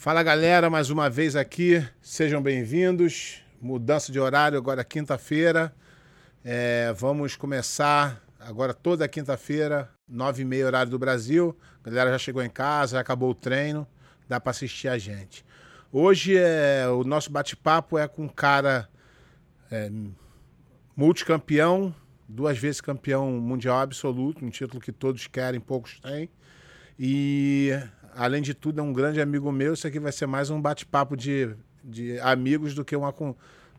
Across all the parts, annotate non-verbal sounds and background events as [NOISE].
Fala galera, mais uma vez aqui, sejam bem-vindos. Mudança de horário agora quinta-feira. É, vamos começar agora toda quinta-feira, nove e meia horário do Brasil. A galera já chegou em casa, já acabou o treino, dá para assistir a gente. Hoje é o nosso bate-papo é com um cara é, multicampeão, duas vezes campeão mundial absoluto, um título que todos querem, poucos têm. E além de tudo, é um grande amigo meu. Isso aqui vai ser mais um bate-papo de, de amigos do que uma,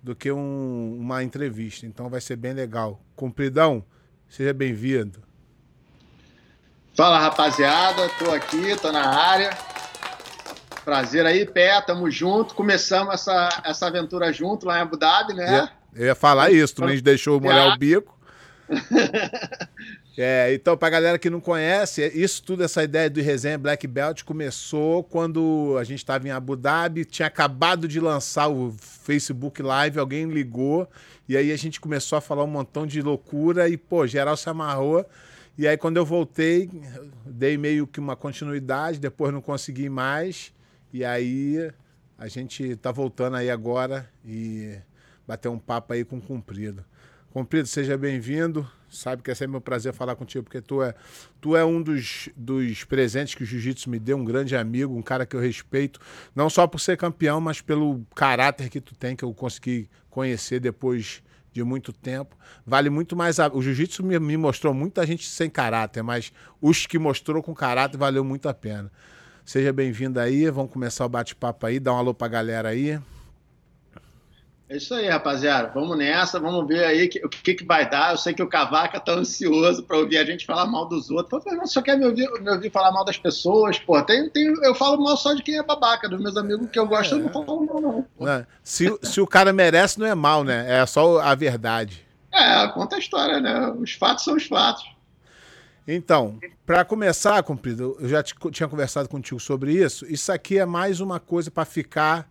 do que um, uma entrevista. Então vai ser bem legal. Cumpridão, seja bem-vindo. Fala rapaziada, tô aqui, tô na área. Prazer aí, Pé, tamo junto. Começamos essa, essa aventura junto lá em Abu Dhabi, né? Eu ia falar isso, tu me deixou molhar o bico. [LAUGHS] É, então, pra galera que não conhece, isso tudo, essa ideia do resenha Black Belt começou quando a gente estava em Abu Dhabi, tinha acabado de lançar o Facebook Live, alguém ligou, e aí a gente começou a falar um montão de loucura e, pô, geral se amarrou. E aí, quando eu voltei, dei meio que uma continuidade, depois não consegui mais, e aí a gente tá voltando aí agora e bater um papo aí com o Cumprido. Cumprido, seja bem-vindo. Sabe que é sempre um prazer falar contigo, porque tu é, tu é um dos, dos presentes que o jiu-jitsu me deu, um grande amigo, um cara que eu respeito, não só por ser campeão, mas pelo caráter que tu tem, que eu consegui conhecer depois de muito tempo. Vale muito mais. A... O jiu-jitsu me, me mostrou muita gente sem caráter, mas os que mostrou com caráter valeu muito a pena. Seja bem-vindo aí, vamos começar o bate-papo aí, dá um alô pra galera aí. É isso aí, rapaziada. Vamos nessa, vamos ver aí que, o que, que vai dar. Eu sei que o Cavaca tá ansioso para ouvir a gente falar mal dos outros. Não só quer me ouvir, me ouvir falar mal das pessoas, pô. Tem, tem, eu falo mal só de quem é babaca, dos meus amigos que eu gosto, é. eu não falo mal, não. não. Se, se o cara merece, não é mal, né? É só a verdade. É, conta a história, né? Os fatos são os fatos. Então, para começar, cumprido, eu já tinha conversado contigo sobre isso. Isso aqui é mais uma coisa para ficar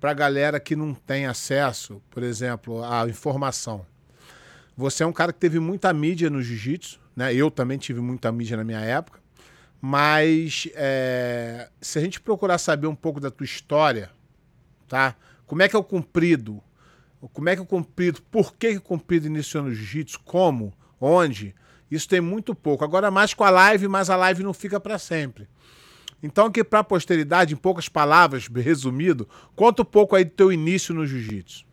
para a galera que não tem acesso, por exemplo, à informação. Você é um cara que teve muita mídia no jiu-jitsu, né? Eu também tive muita mídia na minha época. Mas é, se a gente procurar saber um pouco da tua história, tá? Como é que é o cumprido? Como é que é o cumprido? Por que, que o cumprido iniciou no jiu-jitsu? Como? Onde? Isso tem muito pouco. Agora mais com a live, mas a live não fica para sempre. Então, aqui para a posteridade, em poucas palavras, resumido, conta um pouco aí do teu início no jiu-jitsu.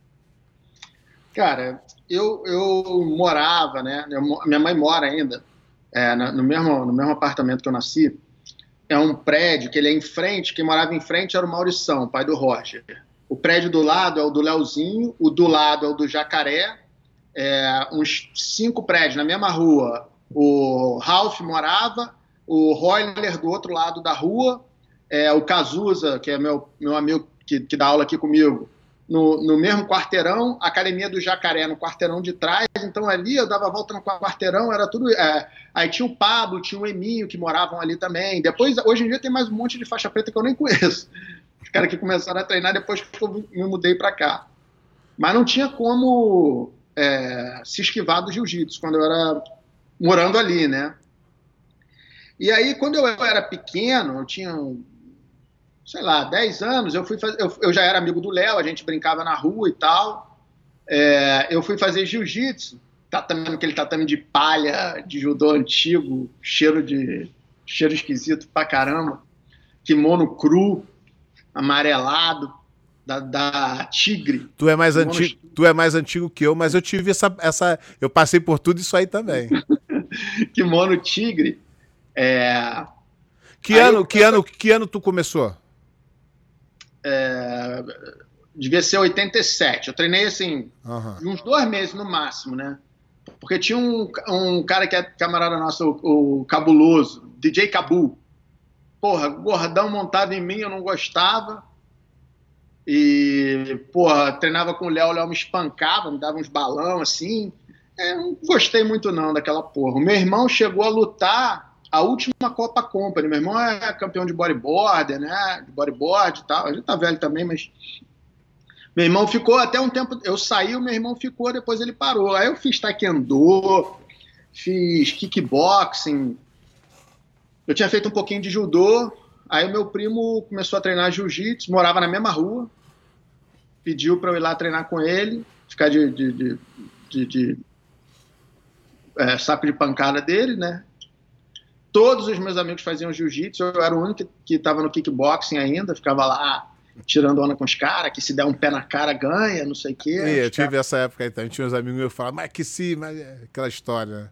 Cara, eu, eu morava, né? Eu, minha mãe mora ainda é, no, mesmo, no mesmo apartamento que eu nasci. É um prédio que ele é em frente, quem morava em frente era o Maurição, pai do Roger. O prédio do lado é o do Leozinho, o do lado é o do Jacaré, é, uns cinco prédios na mesma rua. O Ralph morava, o Royler do outro lado da rua, é, o Cazuza, que é meu, meu amigo que, que dá aula aqui comigo, no, no, mesmo quarteirão, a Academia do Jacaré no quarteirão de trás, então ali eu dava volta no quarteirão, era tudo. É, aí tinha o Pablo, tinha o Eminho que moravam ali também. Depois, hoje em dia tem mais um monte de faixa preta que eu nem conheço. Os caras que começaram a treinar depois que eu me mudei para cá. Mas não tinha como é, se esquivar do jiu-jitsu quando eu era morando ali, né? E aí, quando eu era pequeno, eu tinha, sei lá, 10 anos, eu, fui fazer, eu, eu já era amigo do Léo, a gente brincava na rua e tal. É, eu fui fazer jiu-jitsu, tatame, aquele tatame de palha, de judô antigo, cheiro de cheiro esquisito pra caramba, kimono cru, amarelado, da, da Tigre. Tu é mais antigo, tu é mais antigo que eu, mas eu tive essa, essa eu passei por tudo isso aí também. [LAUGHS] kimono Tigre. É... Que, ano, eu... que, ano, que ano tu começou? É... Devia ser 87. Eu treinei assim, uhum. uns dois meses no máximo, né? Porque tinha um, um cara que é camarada nosso, o, o Cabuloso, DJ Cabu. Porra, gordão montado em mim, eu não gostava. E, porra, treinava com o Léo, o Léo me espancava, me dava uns balão assim. É, não gostei muito não daquela porra. O meu irmão chegou a lutar a última Copa Company. Meu irmão é campeão de bodyboarder, né? De bodyboard e tal. Ele tá velho também, mas. Meu irmão ficou até um tempo. Eu saí, o meu irmão ficou, depois ele parou. Aí eu fiz taekwondo, fiz kickboxing. Eu tinha feito um pouquinho de judô, Aí meu primo começou a treinar jiu-jitsu, morava na mesma rua, pediu para eu ir lá treinar com ele, ficar de, de, de, de, de é, saco de pancada dele, né? Todos os meus amigos faziam jiu-jitsu, eu era o único que estava no kickboxing ainda, ficava lá tirando onda com os caras, que se der um pé na cara ganha, não sei o quê. E, eu tive cara... essa época aí também, tinha uns amigos meus que falavam, mas que sim, mas é aquela história?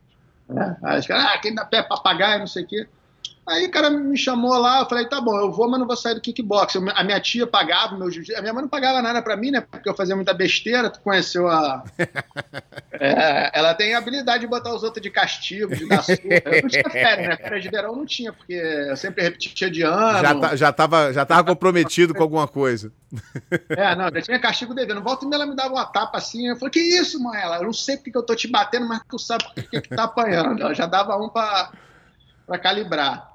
É, aí os caras, ah, quem dá pé é papagaio, não sei o quê. Aí o cara me chamou lá, eu falei, tá bom, eu vou, mas não vou sair do kickbox. a minha tia pagava meu jiu-jitsu. A minha mãe não pagava nada pra mim, né? Porque eu fazia muita besteira. Tu conheceu a. [LAUGHS] é, ela tem a habilidade de botar os outros de castigo, de dar surra. Eu não tinha férias, né? Férias de verão não tinha, porque eu sempre repetia de ano. Já, tá, já, tava, já tava comprometido com alguma coisa. [LAUGHS] É, não, já tinha castigo devendo. Volta e ela me dava uma tapa assim. Eu falei, que isso, mãe? Ela, eu não sei porque que eu tô te batendo, mas tu sabe por que, que tá apanhando. Ela já dava um pra, pra calibrar.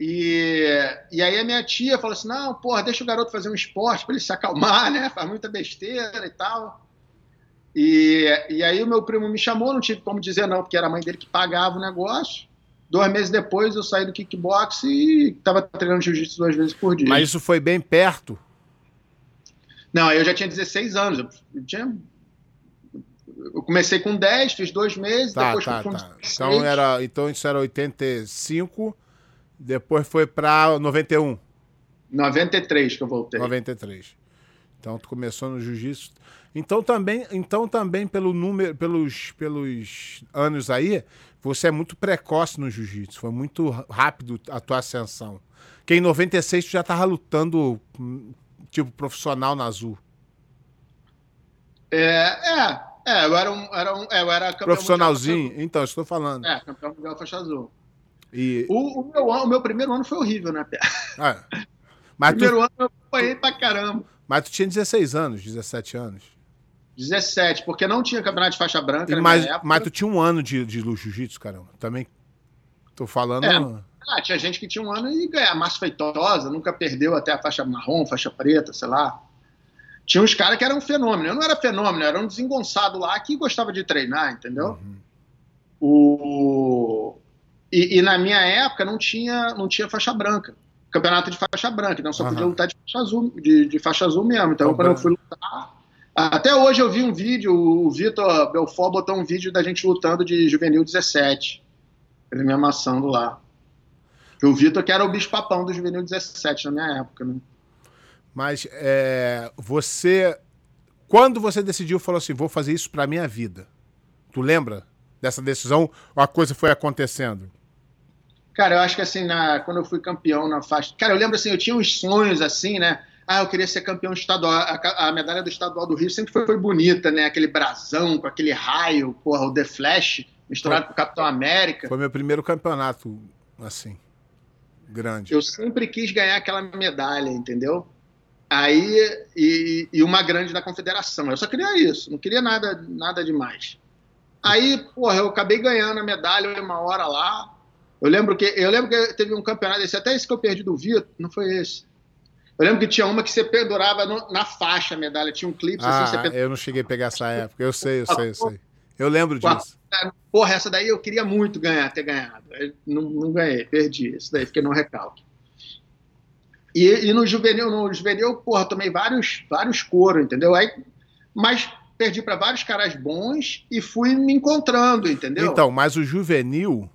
E, e aí a minha tia falou assim: não, porra, deixa o garoto fazer um esporte para ele se acalmar, né? Faz muita besteira e tal. E, e aí o meu primo me chamou, não tive como dizer não, porque era a mãe dele que pagava o negócio. Dois meses depois eu saí do kickbox e estava treinando jiu-jitsu duas vezes por dia. Mas isso foi bem perto? Não, eu já tinha 16 anos. Eu, tinha... eu comecei com 10, fiz dois meses, tá, depois tá, fui com tá. Então, era, então isso era 85. Depois foi para 91. 93 que eu voltei. 93. Então tu começou no jiu-jitsu. Então também, então também pelo número, pelos, pelos anos aí, você é muito precoce no jiu-jitsu. Foi muito rápido a tua ascensão. Que em 96 tu já tava lutando tipo profissional na Azul. É, é, é, eu era um, era um, é, eu era profissionalzinho. Então, estou falando. É, campeão mundial faixa azul. E... O, o, meu, o meu primeiro ano foi horrível, né, Pé? Ah, mas primeiro tu... ano eu apanhei pra caramba. Mas tu tinha 16 anos, 17 anos. 17, porque não tinha campeonato de faixa branca. E mas, mas tu tinha um ano de, de jiu-jitsu, caramba. Também tô falando. É, ah, tinha gente que tinha um ano e ganhava. Márcio Feitosa, nunca perdeu até a faixa marrom, faixa preta, sei lá. Tinha uns caras que eram um fenômeno. Eu não era fenômeno, eu era um desengonçado lá que gostava de treinar, entendeu? Uhum. O... E, e, na minha época não tinha, não tinha faixa branca. Campeonato de faixa branca, então só uhum. podia lutar de faixa azul, de, de faixa azul mesmo. Então, quando eu fui lutar. Até hoje eu vi um vídeo, o Vitor Belfort botou um vídeo da gente lutando de juvenil 17. Ele me amassando lá. O Vitor, que era o bicho-papão do juvenil 17 na minha época, né? Mas é, você. Quando você decidiu, falou assim: vou fazer isso pra minha vida? Tu lembra dessa decisão ou a coisa foi acontecendo? Cara, eu acho que assim, na, quando eu fui campeão na faixa. Cara, eu lembro assim, eu tinha uns sonhos assim, né? Ah, eu queria ser campeão estadual. A, a medalha do estadual do Rio sempre foi, foi, bonita, né? Aquele brasão com aquele raio, porra, o The Flash misturado foi, com o Capitão América. Foi meu primeiro campeonato, assim, grande. Eu sempre quis ganhar aquela medalha, entendeu? Aí, e, e uma grande da confederação. Eu só queria isso, não queria nada, nada demais. Aí, porra, eu acabei ganhando a medalha uma hora lá. Eu lembro que eu lembro que teve um campeonato esse, até esse que eu perdi do Vitor, não foi esse. Eu lembro que tinha uma que você pendurava no, na faixa a medalha, tinha um clipe ah, assim, você Eu não cheguei a pegar essa época, eu sei, eu sei, eu sei. Eu lembro disso. Porra, essa daí eu queria muito ganhar, ter ganhado. Não, não ganhei, perdi. Isso daí, fiquei no recalque. E, e, no juvenil, no juvenil, porra, tomei vários, vários coros, entendeu? Aí, mas perdi para vários caras bons e fui me encontrando, entendeu? Então, mas o juvenil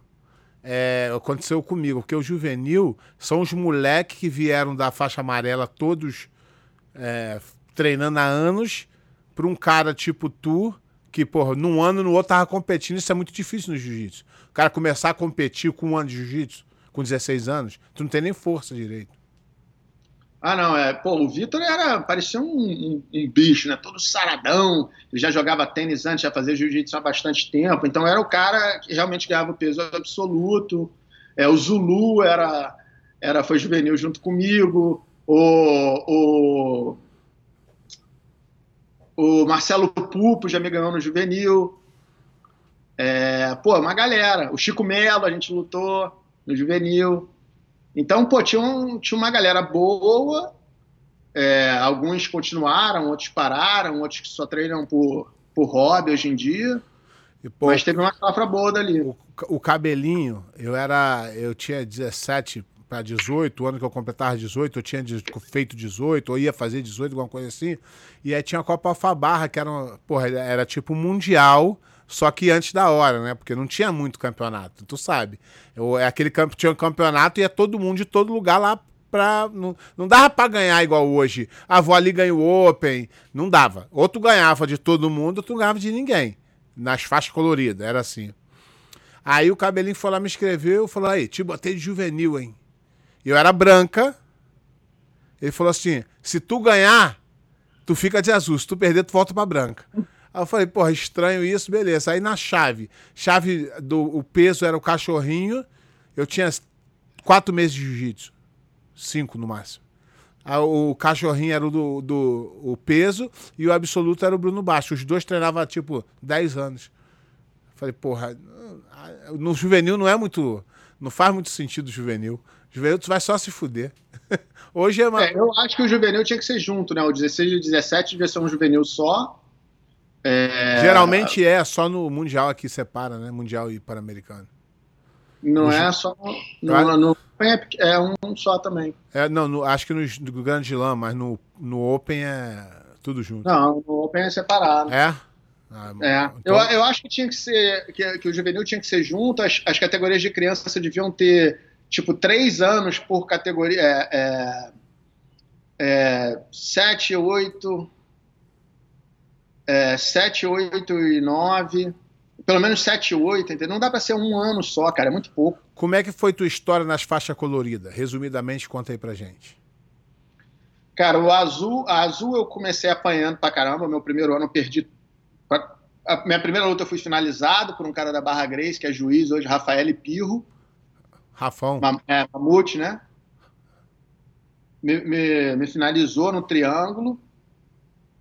é, aconteceu comigo, porque o juvenil são os moleques que vieram da faixa amarela, todos é, treinando há anos, para um cara tipo tu, que, porra, num ano no outro tava competindo, isso é muito difícil no jiu-jitsu. O cara começar a competir com um ano de jiu-jitsu, com 16 anos, tu não tem nem força direito. Ah, não, é. Pô, o Vitor era. parecia um, um, um, bicho, né? Todo saradão. Ele já jogava tênis antes, já fazia jiu-jitsu há bastante tempo. Então era o cara que realmente ganhava o peso absoluto. É, o Zulu era, era, foi juvenil junto comigo. O, o, o Marcelo Pupo já me ganhou no juvenil. É, pô, uma galera. O Chico Melo, a gente lutou no juvenil. Então, pô, tinha, um, tinha uma galera boa, é, alguns continuaram, outros pararam, outros só treinam por, por hobby hoje em dia. E, pô, mas teve uma safra boa dali. O, o, cabelinho, eu era. Eu tinha 17 para 18, o ano que eu completava 18, eu tinha feito 18, ou ia fazer 18, alguma coisa assim. E aí tinha a Copa Alfabarra, que era, uma, porra, era tipo mundial, só que antes da hora, né? Porque não tinha muito campeonato, tu sabe. Eu, é aquele campo tinha um campeonato e ia todo mundo de todo lugar lá pra. Não, não dava pra ganhar igual hoje. A avó ali ganhou o Open. Não dava. Ou tu ganhava de todo mundo, ou tu ganhava de ninguém. Nas faixas coloridas, era assim. Aí o cabelinho foi lá, me escreveu, falou: aí, te botei de juvenil, hein? Eu era branca. Ele falou assim: se tu ganhar, tu fica de azul. Se tu perder, tu volta pra branca. Aí eu falei, porra, estranho isso, beleza. Aí na chave, chave do o peso era o cachorrinho. Eu tinha quatro meses de jiu-jitsu. Cinco no máximo. O cachorrinho era o do, do o peso e o absoluto era o Bruno Baixo. Os dois treinavam, tipo, 10 anos. Falei, porra, no juvenil não é muito. Não faz muito sentido juvenil. Juvenil tu vai só se fuder. [LAUGHS] Hoje é, uma... é, Eu acho que o juvenil tinha que ser junto, né? O 16 e o 17 devia ser um juvenil só. É... Geralmente é, só no Mundial aqui separa, né? Mundial e Pan-Americano. Não é só. No, no, Open é, é, um só também. É, não, no, acho que no, no Grande Slam, mas no, no Open é tudo junto. Não, no Open é separado. É? Ah, é. Então... Eu, eu acho que tinha que ser. Que, que o juvenil tinha que ser junto, as, as categorias de criança deviam ter, tipo, três anos por categoria. É, é, é, sete, oito. É, sete, oito e nove. Pelo menos sete, oito, entendeu? Não dá para ser um ano só, cara, é muito pouco. Como é que foi tua história nas faixas coloridas? Resumidamente, conta aí pra gente. Cara, o azul, a azul eu comecei apanhando pra caramba. Meu primeiro ano eu perdi a minha primeira luta eu fui finalizado por um cara da Barra Grace, que é juiz hoje, Rafael Pirro. Rafão. É, Mamute, né? Me, me, me, finalizou no triângulo.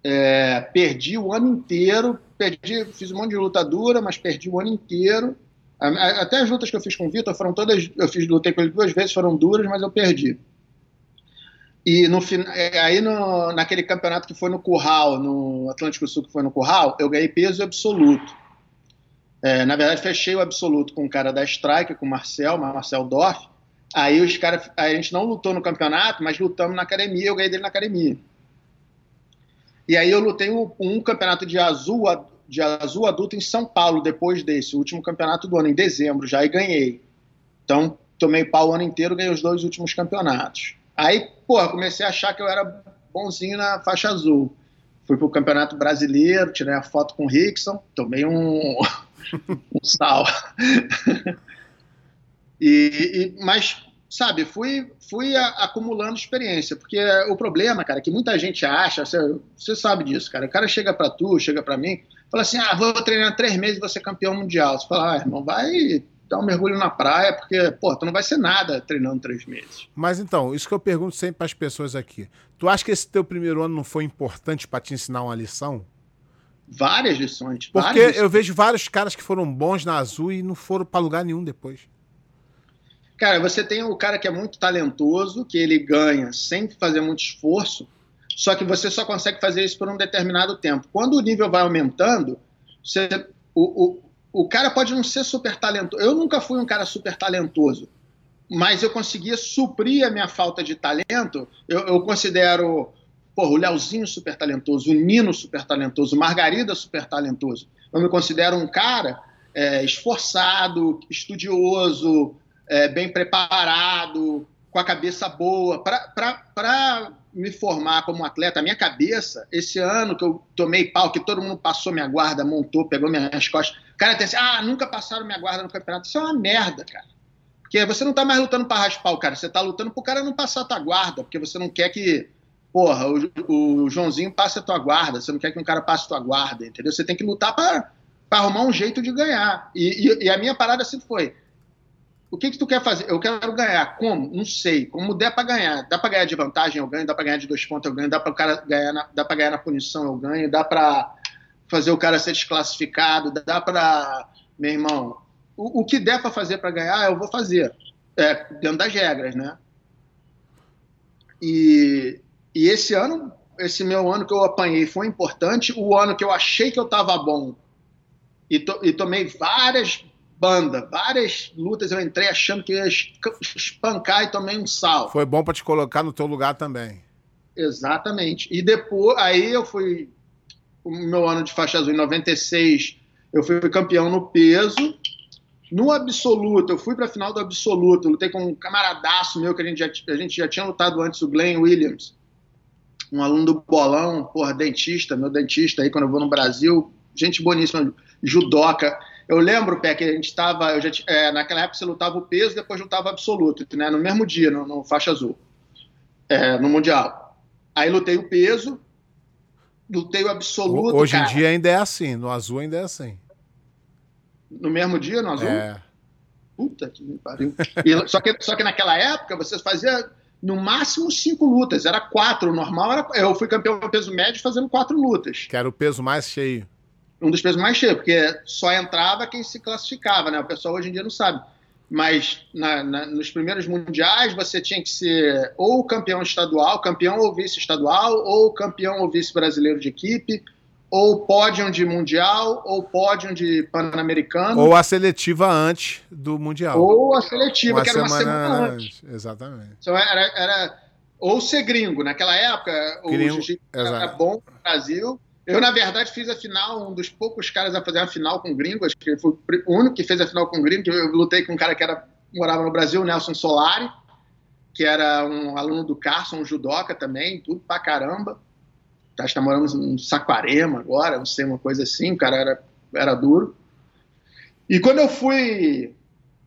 É, perdi o ano inteiro. Perdi, fiz um monte de luta dura, mas perdi o ano inteiro. Até as lutas que eu fiz com o Vitor foram todas. Eu fiz, lutei com ele duas vezes, foram duras, mas eu perdi. E no, é, aí no, naquele campeonato que foi no Curral, no Atlântico Sul que foi no Curral, eu ganhei peso absoluto. É, na verdade, fechei o absoluto com o cara da Strike, com o Marcel, Marcel Dorf. Aí os caras, a gente não lutou no campeonato, mas lutamos na academia, eu ganhei dele na academia. E aí eu lutei um, um campeonato de azul, de azul adulto em São Paulo, depois desse, o último campeonato do ano, em dezembro já, e ganhei. Então, tomei pau o ano inteiro, ganhei os dois últimos campeonatos. Aí, porra, comecei a achar que eu era bonzinho na faixa azul. Fui pro Campeonato Brasileiro, tirei a foto com o Rickson, tomei um, [LAUGHS] um sal. [LAUGHS] e, e, mas, sabe, fui, fui a, acumulando experiência, porque o problema, cara, é que muita gente acha, você, você sabe disso, cara, o cara chega para tu, chega para mim, fala assim, ah, vou treinar três meses e vou ser campeão mundial. Você fala, ah, irmão, vai dar um mergulho na praia, porque, pô, tu não vai ser nada treinando três meses. Mas então, isso que eu pergunto sempre para as pessoas aqui. Tu acha que esse teu primeiro ano não foi importante para te ensinar uma lição? Várias lições. Porque várias lições. eu vejo vários caras que foram bons na Azul e não foram para lugar nenhum depois. Cara, você tem o cara que é muito talentoso, que ele ganha sem fazer muito esforço, só que você só consegue fazer isso por um determinado tempo. Quando o nível vai aumentando, você, o, o, o cara pode não ser super talentoso. Eu nunca fui um cara super talentoso, mas eu conseguia suprir a minha falta de talento. Eu, eu considero porra, o Leozinho super talentoso, o Nino super talentoso, o Margarida super talentoso. Eu me considero um cara é, esforçado, estudioso, é, bem preparado, com a cabeça boa. Para me formar como atleta, a minha cabeça, esse ano que eu tomei pau, que todo mundo passou minha guarda, montou, pegou minhas costas, o cara tem assim, ah, nunca passaram minha guarda no campeonato. Isso é uma merda, cara. Porque você não tá mais lutando para raspar o cara, você tá lutando pro cara não passar a tua guarda, porque você não quer que, porra, o, o Joãozinho passe a tua guarda, você não quer que um cara passe a tua guarda, entendeu? Você tem que lutar para arrumar um jeito de ganhar. E, e, e, a minha parada sempre foi, o que que tu quer fazer? Eu quero ganhar. Como? Não sei. Como der para ganhar. Dá para ganhar de vantagem, eu ganho. Dá para ganhar de dois pontos, eu ganho. Dá para cara ganhar, na, dá ganhar na punição, eu ganho. Dá para fazer o cara ser desclassificado. Dá para meu irmão, o, o que der para fazer para ganhar, eu vou fazer, é, dentro das regras, né? E, e esse ano, esse meu ano que eu apanhei foi importante. O ano que eu achei que eu estava bom e, to, e tomei várias banda. Várias lutas eu entrei achando que ia espancar e tomei um sal. Foi bom para te colocar no teu lugar também. Exatamente. E depois, aí eu fui, o meu ano de faixa azul, em 96, eu fui campeão no peso. No absoluto, eu fui para a final do absoluto, lutei com um camaradaço meu que a gente já, a gente já tinha lutado antes, o Glenn Williams, um aluno do bolão, porra, dentista, meu dentista aí quando eu vou no Brasil, gente boníssima, judoca. Eu lembro, Pé, que a gente estava, é, naquela época você lutava o peso, depois lutava o absoluto, né, no mesmo dia, no, no faixa azul, é, no Mundial. Aí lutei o peso, lutei o absoluto. Hoje cara. em dia ainda é assim, no azul ainda é assim. No mesmo dia, no azul? É. Puta que me pariu. E, só, que, só que naquela época você fazia no máximo cinco lutas, era quatro. O normal era. Eu fui campeão peso médio fazendo quatro lutas. Que era o peso mais cheio um dos pesos mais cheios, porque só entrava quem se classificava, né? O pessoal hoje em dia não sabe. Mas na, na, nos primeiros mundiais você tinha que ser ou campeão estadual, campeão ou vice estadual, ou campeão ou vice brasileiro de equipe, ou pódio de mundial, ou pódio de pan-americano. Ou a seletiva antes do mundial. Ou a seletiva, uma que era uma semana antes. Exatamente. Então era, era ou ser gringo. Naquela época, gringo, o jiu era bom no Brasil eu, na verdade, fiz a final, um dos poucos caras a fazer a final com gringo, acho que foi o único que fez a final com gringo, eu lutei com um cara que era, morava no Brasil, Nelson Solari, que era um aluno do Carson, um judoca também, tudo pra caramba. Acho que tá morando em Saquarema agora, não sei, uma coisa assim, o cara era, era duro. E quando eu fui...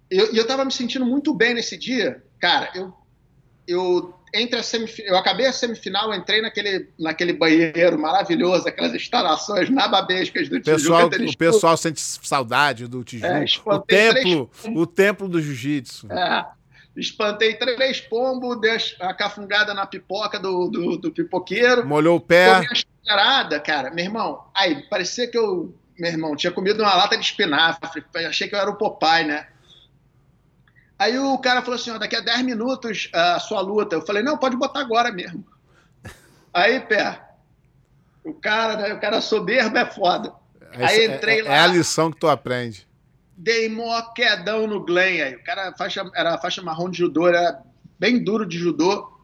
E eu, eu tava me sentindo muito bem nesse dia, cara, eu, eu entre a semifinal, eu acabei a semifinal, entrei naquele, naquele banheiro maravilhoso, aquelas instalações nababescas do pessoal, Tijuca. O pessoal sente saudade do Tijuca. É, o templo, três... o templo do jiu-jitsu. É, espantei três pombos, dei a cafungada na pipoca do, do, do pipoqueiro. Molhou o pé. Tomei cara, meu irmão. Aí, parecia que eu, meu irmão, tinha comido uma lata de espinafre. Achei que eu era o Popeye, né? Aí o cara falou assim: ó, daqui a 10 minutos a sua luta. Eu falei: não, pode botar agora mesmo. Aí, pé, o cara, né, o cara soberbo é foda. aí entrei é, lá. É a lição que tu aprende. Dei mó quedão no Glenn aí. O cara faixa, era faixa marrom de judô, era bem duro de judô.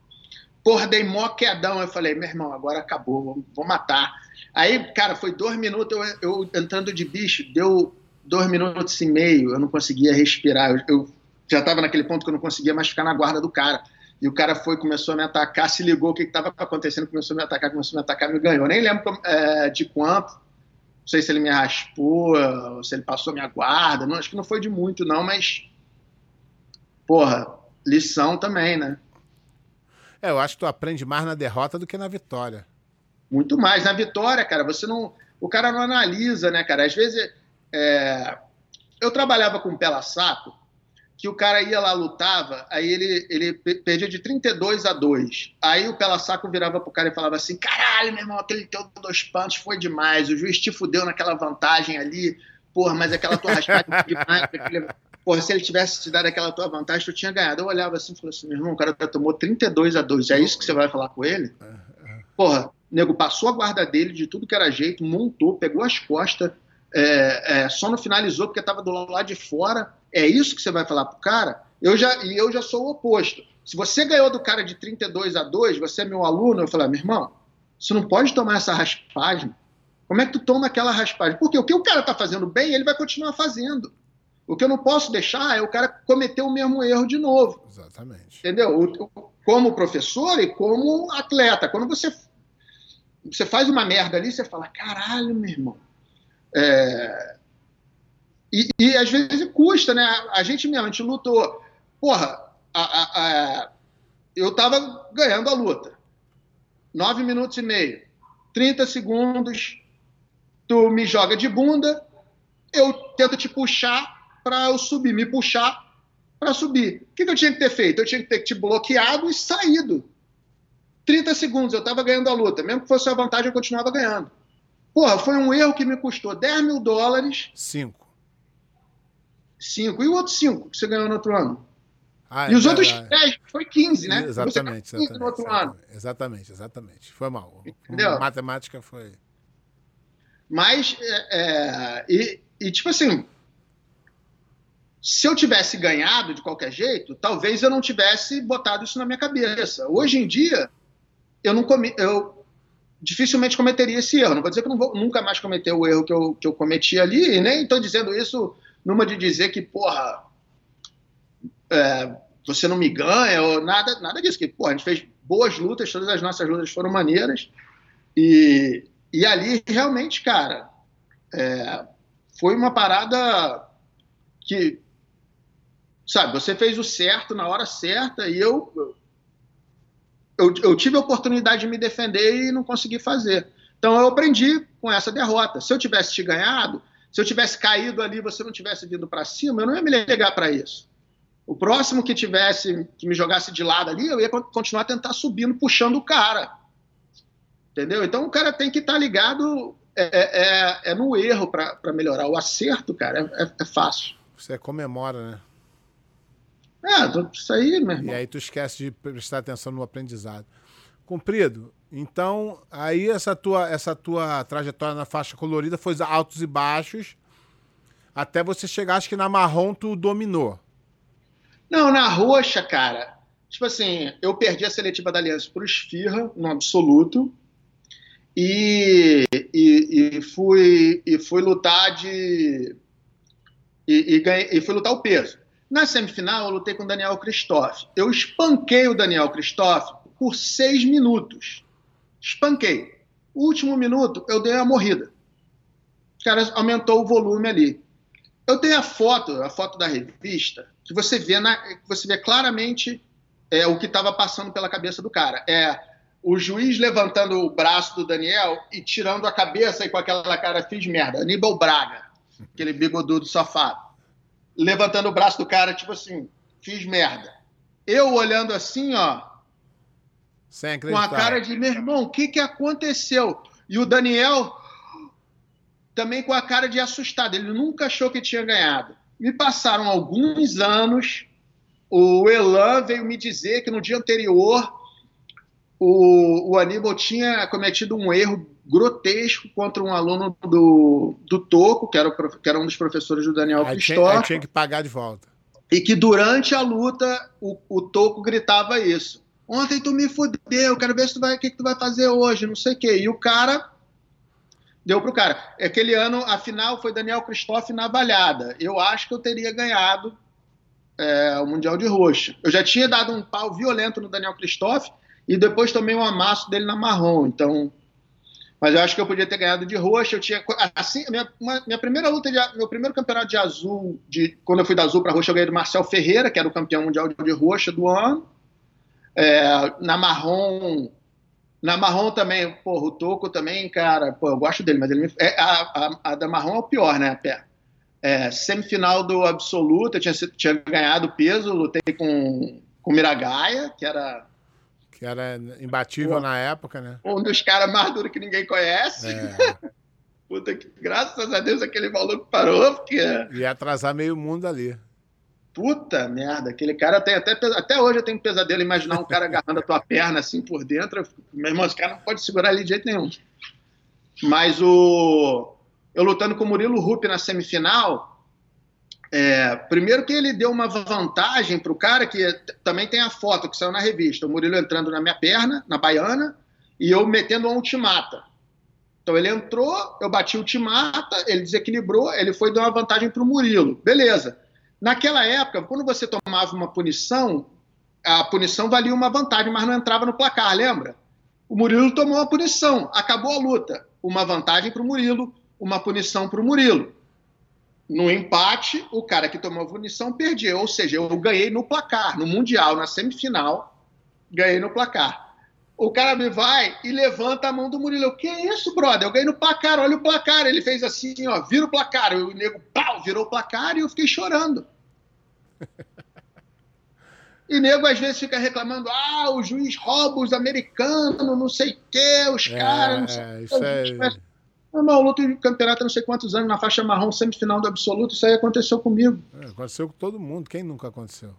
Porra, dei mó quedão. Eu falei, meu irmão, agora acabou, vou, vou matar. Aí, cara, foi dois minutos eu, eu, entrando de bicho, deu dois minutos e meio, eu não conseguia respirar. Eu, eu já estava naquele ponto que eu não conseguia mais ficar na guarda do cara. E o cara foi, começou a me atacar, se ligou o que estava acontecendo, começou a me atacar, começou a me atacar, me ganhou. Nem lembro é, de quanto, não sei se ele me raspou, se ele passou minha guarda, não, acho que não foi de muito não, mas, porra, lição também, né? É, eu acho que tu aprende mais na derrota do que na vitória. Muito mais. Na vitória, cara, você não. O cara não analisa, né, cara? Às vezes. É... Eu trabalhava com pela saco que o cara ia lá, lutava, aí ele, ele perdia de 32 a 2. Aí o Pela Saco virava pro cara e falava assim: caralho, meu irmão, aquele teu dois pontos foi demais, o juiz te fudeu naquela vantagem ali, porra, mas aquela tua raspagem foi demais. [LAUGHS] Aquele... Porra, se ele tivesse te dado aquela tua vantagem, tu tinha ganhado. Eu olhava assim e falei assim: meu irmão, o cara tomou 32 a 2. É isso que você vai falar com ele? Porra, o nego passou a guarda dele de tudo que era jeito, montou, pegou as costas, é, é, só não finalizou porque estava do lado de fora é isso que você vai falar pro cara? Eu já, e eu já sou o oposto. Se você ganhou do cara de 32 a 2, você é meu aluno, eu falo, meu irmão, você não pode tomar essa raspagem. Como é que tu toma aquela raspagem? Porque o que o cara está fazendo bem, ele vai continuar fazendo. O que eu não posso deixar é o cara cometer o mesmo erro de novo. Exatamente. Entendeu? Como professor e como atleta. Quando você, você faz uma merda ali, você fala, caralho, meu irmão. É, e, e, às vezes custa, né? A gente mesmo, a gente lutou. Porra, a, a, eu tava ganhando a luta. Nove minutos e meio. 30 segundos, tu me joga de bunda, eu tento te puxar para eu subir, me puxar para subir. O que, que, eu tinha que ter feito? Eu tinha que ter te bloqueado e saído. 30 segundos, eu estava ganhando a luta. Mesmo que fosse a vantagem, eu continuava ganhando. Porra, foi um erro que me custou 10 mil dólares. Cinco. 5. E o outro 5 que você ganhou no outro ano? Ah, e os outros 10 foi 15, né? Exatamente, 15 exatamente, no outro exatamente, ano. exatamente, exatamente. Foi mal. Entendeu? Matemática foi. Mas, é, é, e, e, tipo assim, Se eu tivesse ganhado de qualquer jeito, talvez eu não tivesse botado isso na minha cabeça. Hoje em dia, eu não comi, eu dificilmente cometeria esse erro. Não vou dizer que eu não vou nunca mais cometer o erro que eu, que eu cometi ali, e nem estou dizendo isso numa de dizer que, porra, é, você não me ganha, ou nada, nada disso. Que, porra, a gente fez boas lutas, todas as nossas lutas foram maneiras. E, e ali, realmente, cara, é, foi uma parada que, sabe, você fez o certo na hora certa e eu, eu, eu tive a oportunidade de me defender e não consegui fazer. Então eu aprendi com essa derrota. Se eu tivesse te ganhado, se eu tivesse caído ali, você não tivesse vindo para cima, eu não ia me ligar para isso. O próximo que tivesse, que me jogasse de lado ali, eu ia continuar a tentar subindo, puxando o cara. Entendeu? Então o cara tem que estar tá ligado é, é, é, é no erro para melhorar. O acerto, cara, é, é, é, fácil. Você comemora, né? É, isso aí, meu irmão. E aí tu esquece de prestar atenção no aprendizado. Cumprido. Então, aí essa tua, essa tua trajetória na faixa colorida foi altos e baixos, até você chegar, acho que na marrom tu dominou. Não, na roxa, cara, tipo assim, eu perdi a seletiva da Aliança pro Esfirra, no absoluto, e, e, e, fui, e fui lutar de. E, e, ganhei, e fui lutar o peso. Na semifinal, eu lutei com o Daniel Christoff. Eu espanquei o Daniel Christoff por seis minutos. Espanquei. Último minuto, eu dei a morrida. O cara aumentou o volume ali. Eu tenho a foto, a foto da revista, que você vê, na, você vê claramente é, o que estava passando pela cabeça do cara. É o juiz levantando o braço do Daniel e tirando a cabeça e com aquela cara fiz merda. Aníbal Braga, aquele bigodudo safado. Levantando o braço do cara, tipo assim, fiz merda. Eu olhando assim, ó, com a cara de meu irmão, o que, que aconteceu? E o Daniel também com a cara de assustado. Ele nunca achou que tinha ganhado. Me passaram alguns anos, o Elan veio me dizer que no dia anterior o, o Aníbal tinha cometido um erro grotesco contra um aluno do, do Toco, que era, o, que era um dos professores do Daniel Christoph. Tinha, tinha que pagar de volta. E que durante a luta o, o Toco gritava isso. Ontem tu me fudeu, quero ver se tu vai, o que, que tu vai fazer hoje, não sei o quê. E o cara deu pro cara. Aquele ano, a final foi Daniel Christoph na valhada. Eu acho que eu teria ganhado é, o Mundial de Roxa. Eu já tinha dado um pau violento no Daniel Christoph e depois tomei um amasso dele na marrom. Então, mas eu acho que eu podia ter ganhado de roxa. Eu tinha assim, minha, minha primeira luta, de, meu primeiro campeonato de azul, de quando eu fui da azul para roxa, eu ganhei do Marcel Ferreira, que era o campeão mundial de roxa do ano. É, na marrom na marrom também, porra, o Toco também, cara, pô, eu gosto dele, mas ele me, é, a, a, a, da marrom é o pior, né, pé? É, semifinal do absoluto, eu tinha, tinha ganhado peso, lutei com com Miragaia, que era que era imbatível pô, na época, né? Um dos caras mais duros que ninguém conhece. É. [LAUGHS] Puta que, graças a Deus aquele maluco parou, porque ia atrasar meio mundo ali. Puta merda, aquele cara tem até até hoje eu tenho um pesadelo imaginar um cara agarrando a tua perna assim por dentro. Meu irmão, esse cara não pode segurar ali de jeito nenhum. Mas o eu lutando com o Murilo Rupp na semifinal, é, primeiro que ele deu uma vantagem para o cara, que também tem a foto que saiu na revista, o Murilo entrando na minha perna, na baiana, e eu metendo uma ultimata. Então ele entrou, eu bati ultimata, ele desequilibrou, ele foi dar uma vantagem para o Murilo. Beleza. Naquela época, quando você tomava uma punição, a punição valia uma vantagem, mas não entrava no placar, lembra? O Murilo tomou uma punição, acabou a luta. Uma vantagem para o Murilo, uma punição para o Murilo. No empate, o cara que tomou a punição perdia. Ou seja, eu ganhei no placar, no Mundial, na semifinal, ganhei no placar. O cara me vai e levanta a mão do Murilo. Eu, que isso, brother? Eu ganhei no placar, olha o placar. Ele fez assim, ó, vira o placar. O nego, pau, virou o placar e eu fiquei chorando. E nego às vezes fica reclamando: ah, o juiz rouba os americanos, não sei o quê, os é, caras, não sei é, Isso é... Normal, luta de campeonato há não sei quantos anos, na faixa marrom, semifinal do absoluto, isso aí aconteceu comigo. É, aconteceu com todo mundo, quem nunca aconteceu?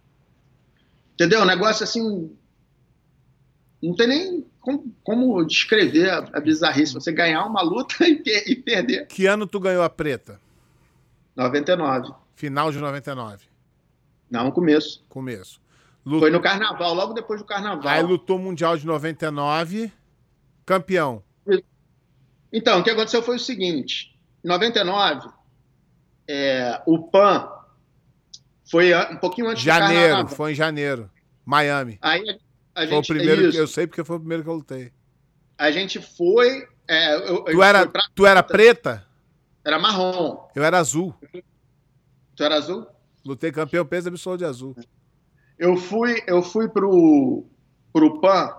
Entendeu? Um negócio assim. Não tem nem como, como descrever a, a bizarrice. Você ganhar uma luta [LAUGHS] e, e perder. Que ano tu ganhou a preta? 99. Final de 99. Não, no começo. Começo. Lutou... Foi no carnaval, logo depois do carnaval. Aí lutou Mundial de 99, campeão. Então, o que aconteceu foi o seguinte: em 99, é, o PAN foi um pouquinho antes janeiro, do carnaval. Foi em janeiro, Miami. Aí a, a foi gente, o primeiro eu sei porque foi o primeiro que eu lutei. A gente foi. É, eu, tu, era, pra... tu era preta? Era marrom. Eu era azul. Tu era azul? Lutei campeão peso absoluto de azul. Eu fui, eu fui pro, pro PAN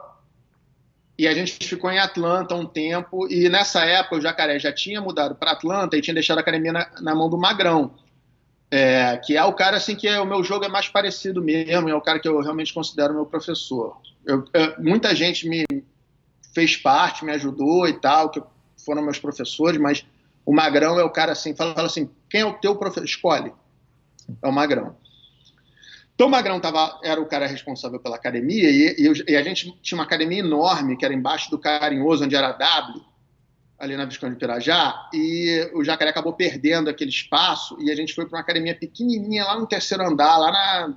e a gente ficou em Atlanta um tempo. E nessa época o Jacaré já tinha mudado para Atlanta e tinha deixado a academia na, na mão do Magrão. É, que é o cara assim que é, o meu jogo é mais parecido mesmo, é o cara que eu realmente considero meu professor. Eu, eu, muita gente me fez parte, me ajudou e tal, que foram meus professores, mas o Magrão é o cara assim, fala, fala assim, quem é o teu professor? Escolhe. É o Magrão. Então o Magrão tava, era o cara responsável pela academia e, e, e, a gente tinha uma academia enorme que era embaixo do Carinhoso, onde era W, ali na Visconde de Pirajá, e o Jacaré acabou perdendo aquele espaço e a gente foi para uma academia pequenininha lá no terceiro andar, lá na...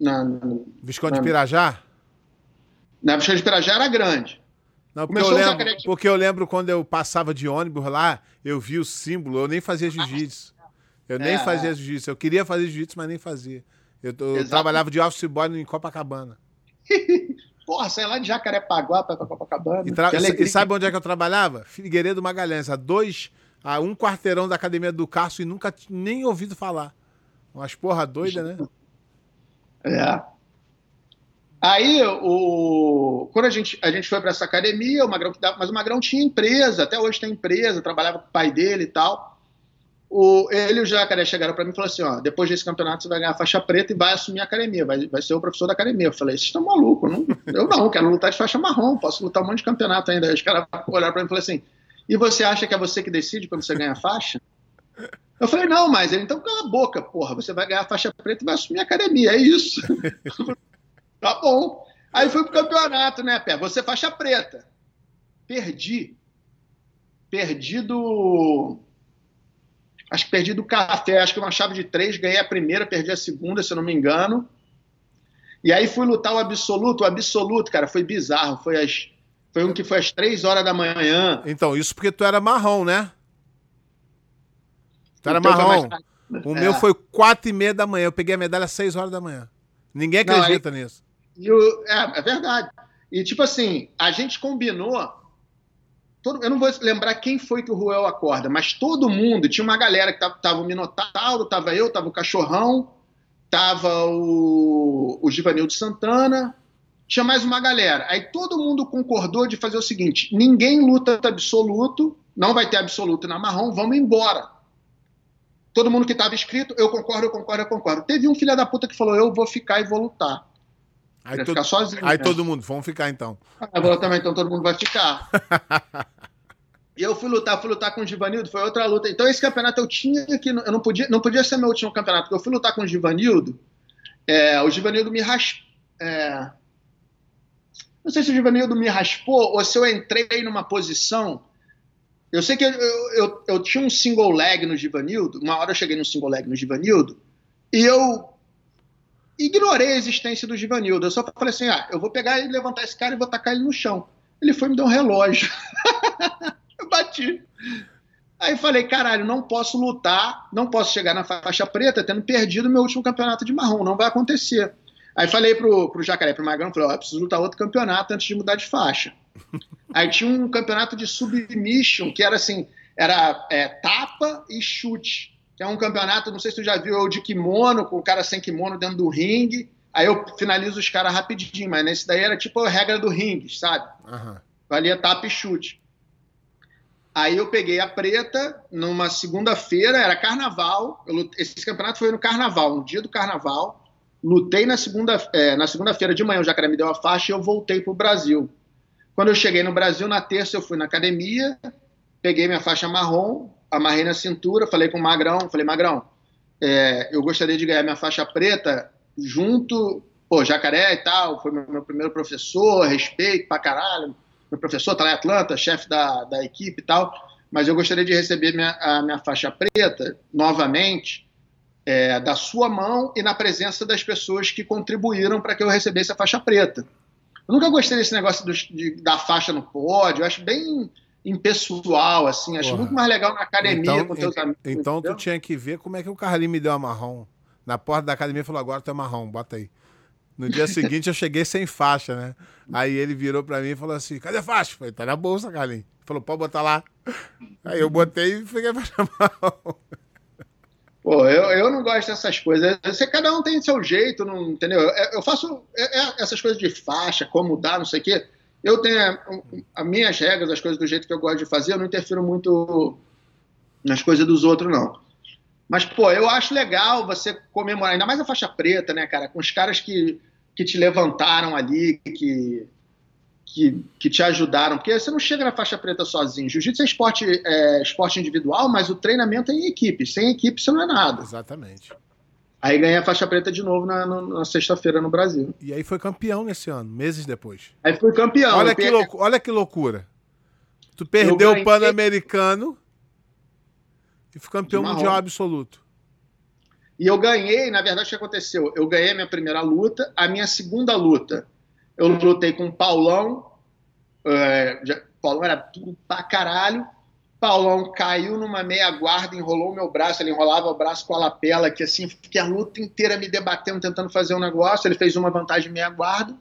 na, na Visconde de Pirajá? Na Visconde de Pirajá era grande. Não, porque eu, lembro, porque eu lembro quando eu passava de ônibus lá, eu vi o símbolo, eu nem fazia jiu-jitsu. Eu nem é, fazia é. jiu-jitsu. Eu queria fazer jiu-jitsu, mas nem fazia. Eu, eu trabalhava de office boy em Copacabana. [LAUGHS] Porra, sai lá de Jacarepaguá para Copacabana. E, tra... e, sabe onde é que eu trabalhava? Figueiredo Magalhães, a dois, a um quarteirão da academia do Cássio e nunca nem ouvido falar. Umas porra doida, né? [LAUGHS] É. Aí, o... quando a gente, a gente foi para essa academia, o Magrão, mas o Magrão tinha empresa, até hoje tem empresa, trabalhava com o pai dele e tal o, ele e o Jacaré chegaram para mim e falaram assim: ó, depois desse campeonato você vai ganhar faixa preta e vai assumir a academia, vai, vai ser o professor da academia. Eu falei: vocês estão malucos? Não, eu não, quero lutar de faixa marrom, posso lutar um monte de campeonato ainda. Aí os caras olharam para mim e falaram assim: e você acha que é você que decide quando você ganha faixa? Eu falei: não, mas ele então cala a boca, porra, você vai ganhar faixa preta e vai assumir a academia, é isso. [LAUGHS] tá bom. Aí fui pro campeonato, né, Pé? Você faixa preta. Perdi. Perdi do acho que perdi do café, acho que uma chave de três, ganhei a primeira, perdi a segunda, se eu não me engano. E aí fui lutar o absoluto, o absoluto, cara, foi bizarro, foi as foi um que foi às três horas da manhã. Então, isso porque tu era marrom, né? Tu era então, marrom. O é. meu foi quatro e meia da manhã, eu peguei a medalha às seis horas da manhã. Ninguém acredita não, aí, nisso. O, é, é verdade. E tipo assim, a gente combinou Todo, eu não vou lembrar quem foi que o Ruel acorda, mas todo mundo, tinha uma galera que tava, tava o Minotauro, tava eu, tava o Cachorrão, tava o, o Givanildo Santana, tinha mais uma galera. Aí todo mundo concordou de fazer o seguinte: ninguém luta absoluto, não vai ter absoluto na marrom, vamos embora. Todo mundo que estava inscrito, eu concordo, eu concordo, eu concordo. Teve um filho da puta que falou: eu vou ficar e vou lutar. Aí, todo, ficar sozinho, aí né? todo mundo, vamos ficar então. Agora também, então todo mundo vai ficar. [LAUGHS] e eu fui lutar, fui lutar com o Givanildo, foi outra luta. Então esse campeonato eu tinha que. Eu não podia, não podia ser meu último campeonato, porque eu fui lutar com o Givanildo. É, o Givanildo me raspou. É, não sei se o Givanildo me raspou ou se eu entrei numa posição. Eu sei que eu, eu, eu tinha um single leg no Givanildo. Uma hora eu cheguei no single leg no Givanildo. E eu ignorei a existência do Givanildo. Eu só falei assim: ah, eu vou pegar e levantar esse cara e vou tacar ele no chão. Ele foi me dar um relógio. [LAUGHS] eu bati. Aí falei, caralho, não posso lutar, não posso chegar na faixa preta tendo perdido meu último campeonato de marrom, não vai acontecer. Aí falei pro, pro Jacaré, pro Magrão, falei, ó, oh, preciso lutar outro campeonato antes de mudar de faixa. [LAUGHS] Aí tinha um campeonato de submission, que era assim, era é, tapa e chute que é um campeonato, não sei se tu já viu, eu de kimono, com o cara sem kimono dentro do ringue. Aí eu finalizo os caras rapidinho, mas nesse daí era tipo a regra do ringue, sabe? Uhum. Valia tapa e chute. Aí eu peguei a preta numa segunda-feira, era carnaval. esse campeonato foi no carnaval, no dia do carnaval. Lutei na segunda, é, na segunda-feira de manhã, o Jacaré me deu a faixa e eu voltei pro Brasil. Quando eu cheguei no Brasil, na terça eu fui na academia, peguei minha faixa marrom, amarrei na cintura, falei com o Magrão, falei, Magrão, é, eu gostaria de ganhar minha faixa preta junto, pô, Jacaré e tal, foi meu, primeiro professor, respeito pra caralho, meu professor tá lá em Atlanta, chefe da, da equipe e tal, mas eu gostaria de receber minha, a minha faixa preta novamente, é, da sua mão e na presença das pessoas que contribuíram para que eu recebesse a faixa preta. Eu nunca gostei desse negócio do, de, da faixa no pódio, eu acho bem impessoal, assim, acho Porra. muito mais legal na academia então, com teus amigos. Então entendeu? tu tinha que ver como é que o Carlinhos me deu a marrom. Na porta da academia falou, agora tu é marrom, bota aí. No dia [LAUGHS] seguinte eu cheguei sem faixa, né? Aí ele virou pra mim e falou assim: cadê a faixa? falei, tá na bolsa, Carlinhos. Falou, pode botar lá. Aí eu botei e fiquei [LAUGHS] pra mão. Pô, eu, eu não gosto dessas coisas. Você, cada um tem seu jeito, não, entendeu? Eu, eu faço é, é, essas coisas de faixa, como dar, não sei o quê. Eu tenho as minhas regras, as coisas do jeito que eu gosto de fazer, eu não interfiro muito nas coisas dos outros, não. Mas, pô, eu acho legal você comemorar, ainda mais a faixa preta, né, cara? Com os caras que, que te levantaram ali, que, que, que te ajudaram. Porque você não chega na faixa preta sozinho. Jiu-jitsu é esporte, é esporte individual, mas o treinamento é em equipe. Sem equipe você não é nada. Exatamente. Aí ganhei a faixa preta de novo na, na sexta-feira no Brasil. E aí foi campeão nesse ano, meses depois. Aí foi campeão. Olha, que, louco, olha que loucura. Tu perdeu o Pan-Americano e foi campeão mundial absoluto. E eu ganhei, na verdade, o que aconteceu? Eu ganhei a minha primeira luta, a minha segunda luta. Eu lutei com o Paulão. É, já, Paulão era tudo pra caralho. Paulão caiu numa meia guarda, enrolou o meu braço, ele enrolava o braço com a lapela, que assim, fiquei a luta inteira me debatendo, tentando fazer um negócio. Ele fez uma vantagem meia guarda.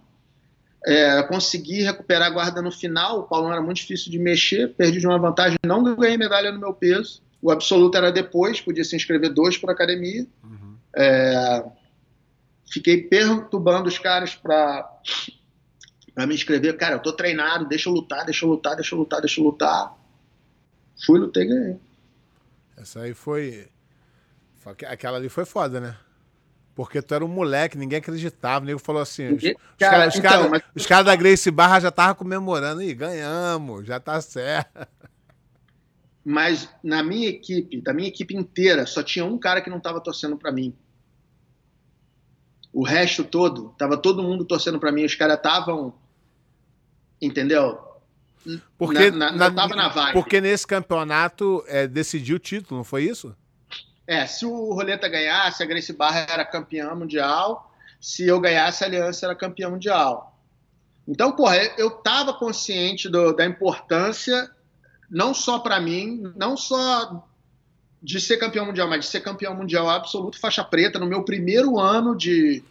É, consegui recuperar a guarda no final. O Paulão era muito difícil de mexer, perdi de uma vantagem, não ganhei medalha no meu peso. O absoluto era depois, podia se inscrever dois por academia. Uhum. É, fiquei perturbando os caras para me inscrever. Cara, eu tô treinado, deixa eu lutar, deixa eu lutar, deixa eu lutar, deixa eu lutar. Fui, lutei e ganhei. Essa aí foi. Aquela ali foi foda, né? Porque tu era um moleque, ninguém acreditava. O nego falou assim: os, cara, os, então, cara, mas... caras da Grace Barra já estavam comemorando. e ganhamos, já tá certo. Mas na minha equipe, da minha equipe inteira, só tinha um cara que não estava torcendo para mim. O resto todo, tava todo mundo torcendo para mim. Os caras estavam. Entendeu? Porque, na, na, na, na vibe. Porque nesse campeonato é, decidiu o título, não foi isso? É, se o Roleta ganhasse, a Grace Barra era campeã mundial. Se eu ganhasse, a Aliança era campeã mundial. Então, porra, eu estava consciente do, da importância, não só para mim, não só de ser campeão mundial, mas de ser campeão mundial absoluto, faixa preta, no meu primeiro ano de,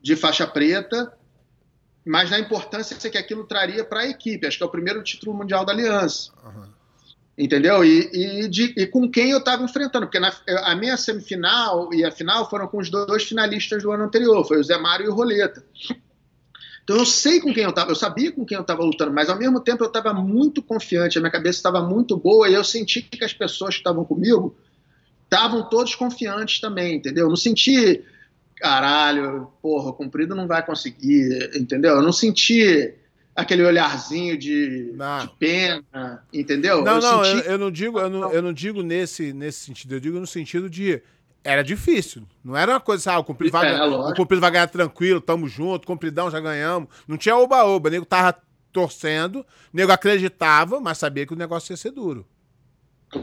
de faixa preta mas na importância que aquilo traria para a equipe. Acho que é o primeiro título mundial da Aliança. Uhum. Entendeu? E, e, de, e, com quem eu estava enfrentando, porque na, a minha semifinal e a final foram com os dois finalistas do ano anterior, foi o Zé Mário e o Roleta. Então eu sei com quem eu estava, eu sabia com quem eu estava lutando, mas ao mesmo tempo eu estava muito confiante, a minha cabeça estava muito boa e eu senti que as pessoas que estavam comigo estavam todos confiantes também, entendeu? Eu não senti caralho, porra, cumprido não vai conseguir, entendeu? Eu não senti aquele olharzinho de, de pena, entendeu? Não, eu não, senti... eu, eu, não digo, eu não, eu não digo nesse, nesse sentido, eu digo no sentido de era difícil. Não era uma coisa assim, ah, o cumprido, vai, é, o cumprido vai ganhar tranquilo, tamo junto, cumpridão, já ganhamos. Não tinha oba-oba, o nego tava torcendo, o nego acreditava, mas sabia que o negócio ia ser duro.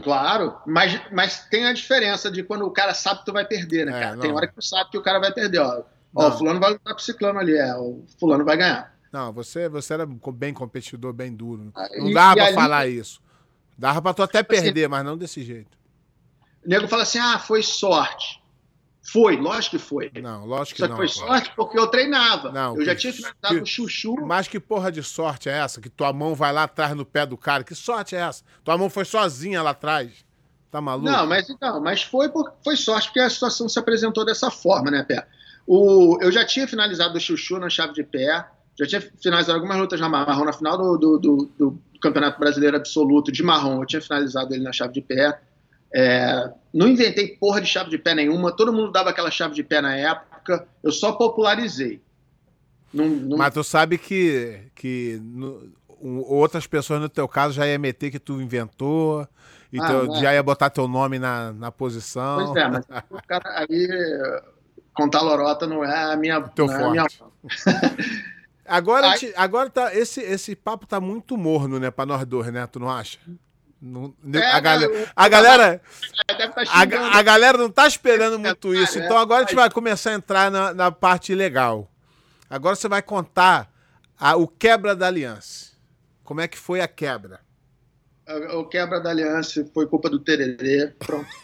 Claro, mas, mas tem a diferença de quando o cara sabe que tu vai perder, né, é, cara? Tem hora que tu sabe que o cara vai perder, ó. Ó, o fulano vai lutar com o ciclano ali, é, o fulano vai ganhar. Não, você, você era bem competidor, bem duro. Ah, não dava e pra ali, falar isso. Dava pra tu até tipo assim, perder, mas não desse jeito. O nego fala assim, ah, foi sorte. Foi, lógico que foi. Não, lógico que Só não. Só que foi sorte porque eu treinava. Não, eu já tinha finalizado com o chuchu. Mas que porra de sorte é essa? Que tua mão vai lá atrás no pé do cara. Que sorte é essa? Tua mão foi sozinha lá atrás. Tá maluco? Não, mas então, mas foi, por, foi sorte porque a situação se apresentou dessa forma, né, Pé? O, eu já tinha finalizado o chuchu na chave de pé, já tinha finalizado algumas lutas na marrom na final do, do, do, do Campeonato Brasileiro Absoluto de marrom, eu tinha finalizado ele na chave de pé. É, não inventei porra de chave de pé nenhuma, todo mundo dava aquela chave de pé na época, eu só popularizei. Não, não... Mas tu sabe que, que no, outras pessoas no teu caso já ia meter que tu inventou, então ah, já ia botar teu nome na, na posição. Pois é, mas o cara aí contar lorota não é a minha. Teu forte. É [LAUGHS] minha... agora, aí... agora tá, esse, esse papo tá muito morno, né, pra nós dois, né? Tu não acha? Não, é, a, galera, a galera. Tá a, a, galera não tá esperando muito isso. Então agora a gente vai começar a entrar na, na parte legal. Agora você vai contar a, o quebra da aliança. Como é que foi a quebra? O quebra da aliança foi culpa do Tererê. Pronto. [LAUGHS]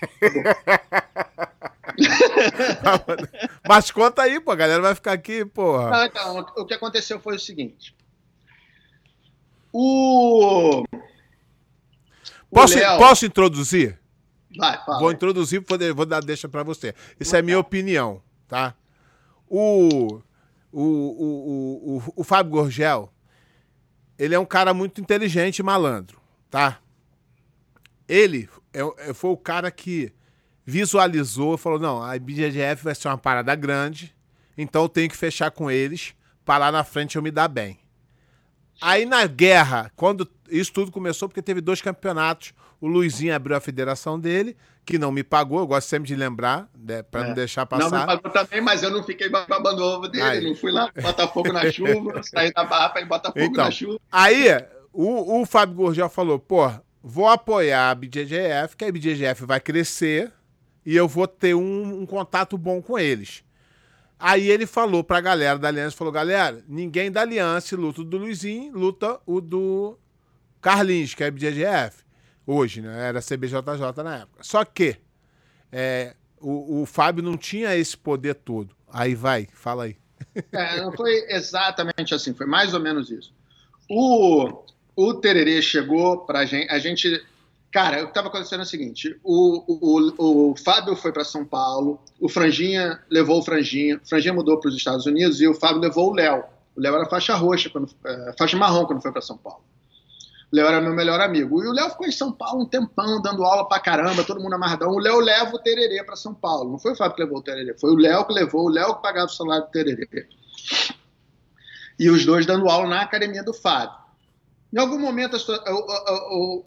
Mas conta aí, pô, a galera vai ficar aqui, porra. Não, então, o que aconteceu foi o seguinte. O. Posso, Léo... posso introduzir? Vai, fala. Vou introduzir, vou, vou dar deixa para você. Isso é minha opinião, tá? O, o, o, o, o Fábio Gorgel, ele é um cara muito inteligente e malandro, tá? Ele é, é, foi o cara que visualizou e falou: não, a IBGF vai ser uma parada grande, então eu tenho que fechar com eles para lá na frente eu me dar bem. Aí na guerra, quando isso tudo começou, porque teve dois campeonatos, o Luizinho abriu a federação dele, que não me pagou, eu gosto sempre de lembrar, né, para é. não deixar passar. Não me pagou também, mas eu não fiquei babando ovo dele, aí. não fui lá botar fogo na chuva, [LAUGHS] sair da barra para ele botar fogo então, na chuva. Aí o, o Fábio Gorgel falou, pô, vou apoiar a BJJF, que a BJJF vai crescer e eu vou ter um, um contato bom com eles. Aí ele falou pra galera da Aliança, falou, galera, ninguém da Aliança luta o do Luizinho, luta o do Carlinhos, que é BJGF. Hoje, né? Era CBJJ na época. Só que é, o, o Fábio não tinha esse poder todo. Aí vai, fala aí. É, não foi exatamente assim, foi mais ou menos isso. O, o Tererê chegou pra gente, a gente Cara, o que estava acontecendo é o seguinte: o, o, o Fábio foi para São Paulo, o Franjinha levou o Franjinha, o Franjinha mudou para os Estados Unidos e o Fábio levou o Léo. O Léo era faixa roxa, quando, é, faixa marrom quando foi para São Paulo. Léo era meu melhor amigo. E o Léo ficou em São Paulo um tempão, dando aula pra caramba, todo mundo amarradão. O Léo leva o Tererê para São Paulo. Não foi o Fábio que levou o Tererê, foi o Léo que levou, o Léo que pagava o salário do Tererê. E os dois dando aula na academia do Fábio. Em algum momento, o,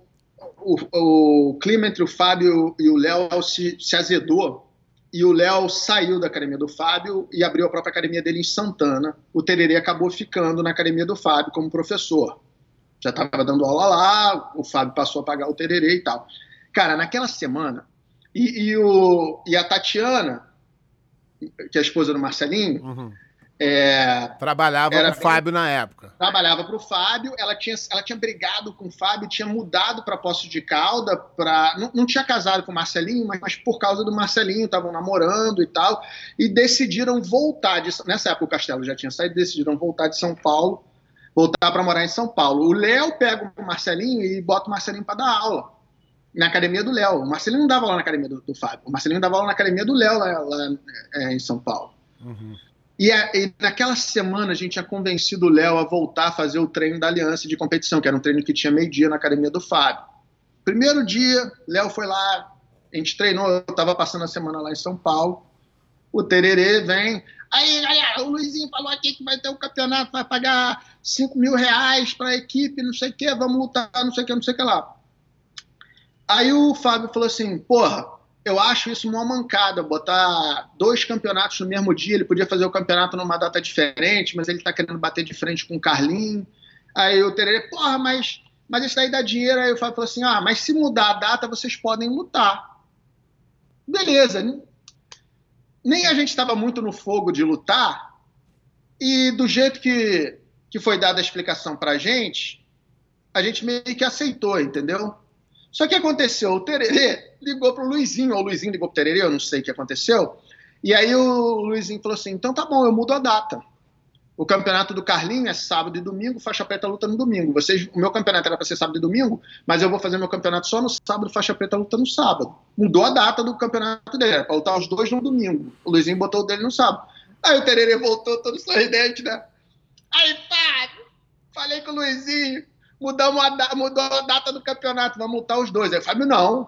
o, o clima entre o Fábio e o Léo se, se azedou e o Léo saiu da academia do Fábio e abriu a própria academia dele em Santana. O Tererê acabou ficando na academia do Fábio como professor. Já estava dando aula lá, o Fábio passou a pagar o Tererê e tal. Cara, naquela semana, e, e o, e a Tatiana, que é a esposa do Marcelinho, uhum. É, trabalhava com o Fábio na época. Trabalhava para o Fábio, ela tinha, ela tinha brigado com o Fábio, tinha mudado para Poço de Calda, pra, não, não tinha casado com o Marcelinho, mas, mas por causa do Marcelinho, estavam namorando e tal, e decidiram voltar. De, nessa época o Castelo já tinha saído, decidiram voltar de São Paulo, voltar para morar em São Paulo. O Léo pega o Marcelinho e bota o Marcelinho para dar aula na academia do Léo. O Marcelinho não dava aula na academia do, do Fábio, o Marcelinho dava aula na academia do Léo lá, lá é, em São Paulo. Uhum. E, a, e, naquela semana a gente tinha convencido o Léo a voltar a fazer o treino da Aliança de competição, que era um treino que tinha meio-dia na academia do Fábio. Primeiro dia, Léo foi lá, a gente treinou, eu estava passando a semana lá em São Paulo. O Tererê vem. Aí, galera, o Luizinho falou aqui que vai ter um campeonato, vai pagar 5 mil reais para a equipe, não sei o que, vamos lutar, não sei o que, não sei o que lá. Aí o Fábio falou assim: porra, eu acho isso uma mancada, botar dois campeonatos no mesmo dia, ele podia fazer o campeonato numa data diferente, mas ele está querendo bater de frente com o Carlinho. Aí o Tererê, porra, mas, mas isso daí dá dinheiro. Aí o Fábio falou assim, ah, mas se mudar a data, vocês podem lutar. Beleza. Nem a gente estava muito no fogo de lutar, e do jeito que, que foi dada a explicação pra gente, a gente meio que aceitou, entendeu? Só que aconteceu, o Tererê ligou pro Luizinho, ou o Luizinho ligou pro Tererê, eu não sei o que aconteceu. E aí o Luizinho falou assim: então tá bom, eu mudo a data. O campeonato do Carlinho é sábado e domingo, faixa preta luta no domingo. Vocês, o meu campeonato era para ser sábado e domingo, mas eu vou fazer meu campeonato só no sábado, faixa preta luta no sábado. Mudou a data do campeonato dele, era para lutar os dois no domingo. O Luizinho botou o dele no sábado. Aí o Tererê voltou todo sorridente, né? Aí, pá, falei com o Luizinho, mudamos a, mudou a data do campeonato, vamos lutar os dois. Aí Fábio, não,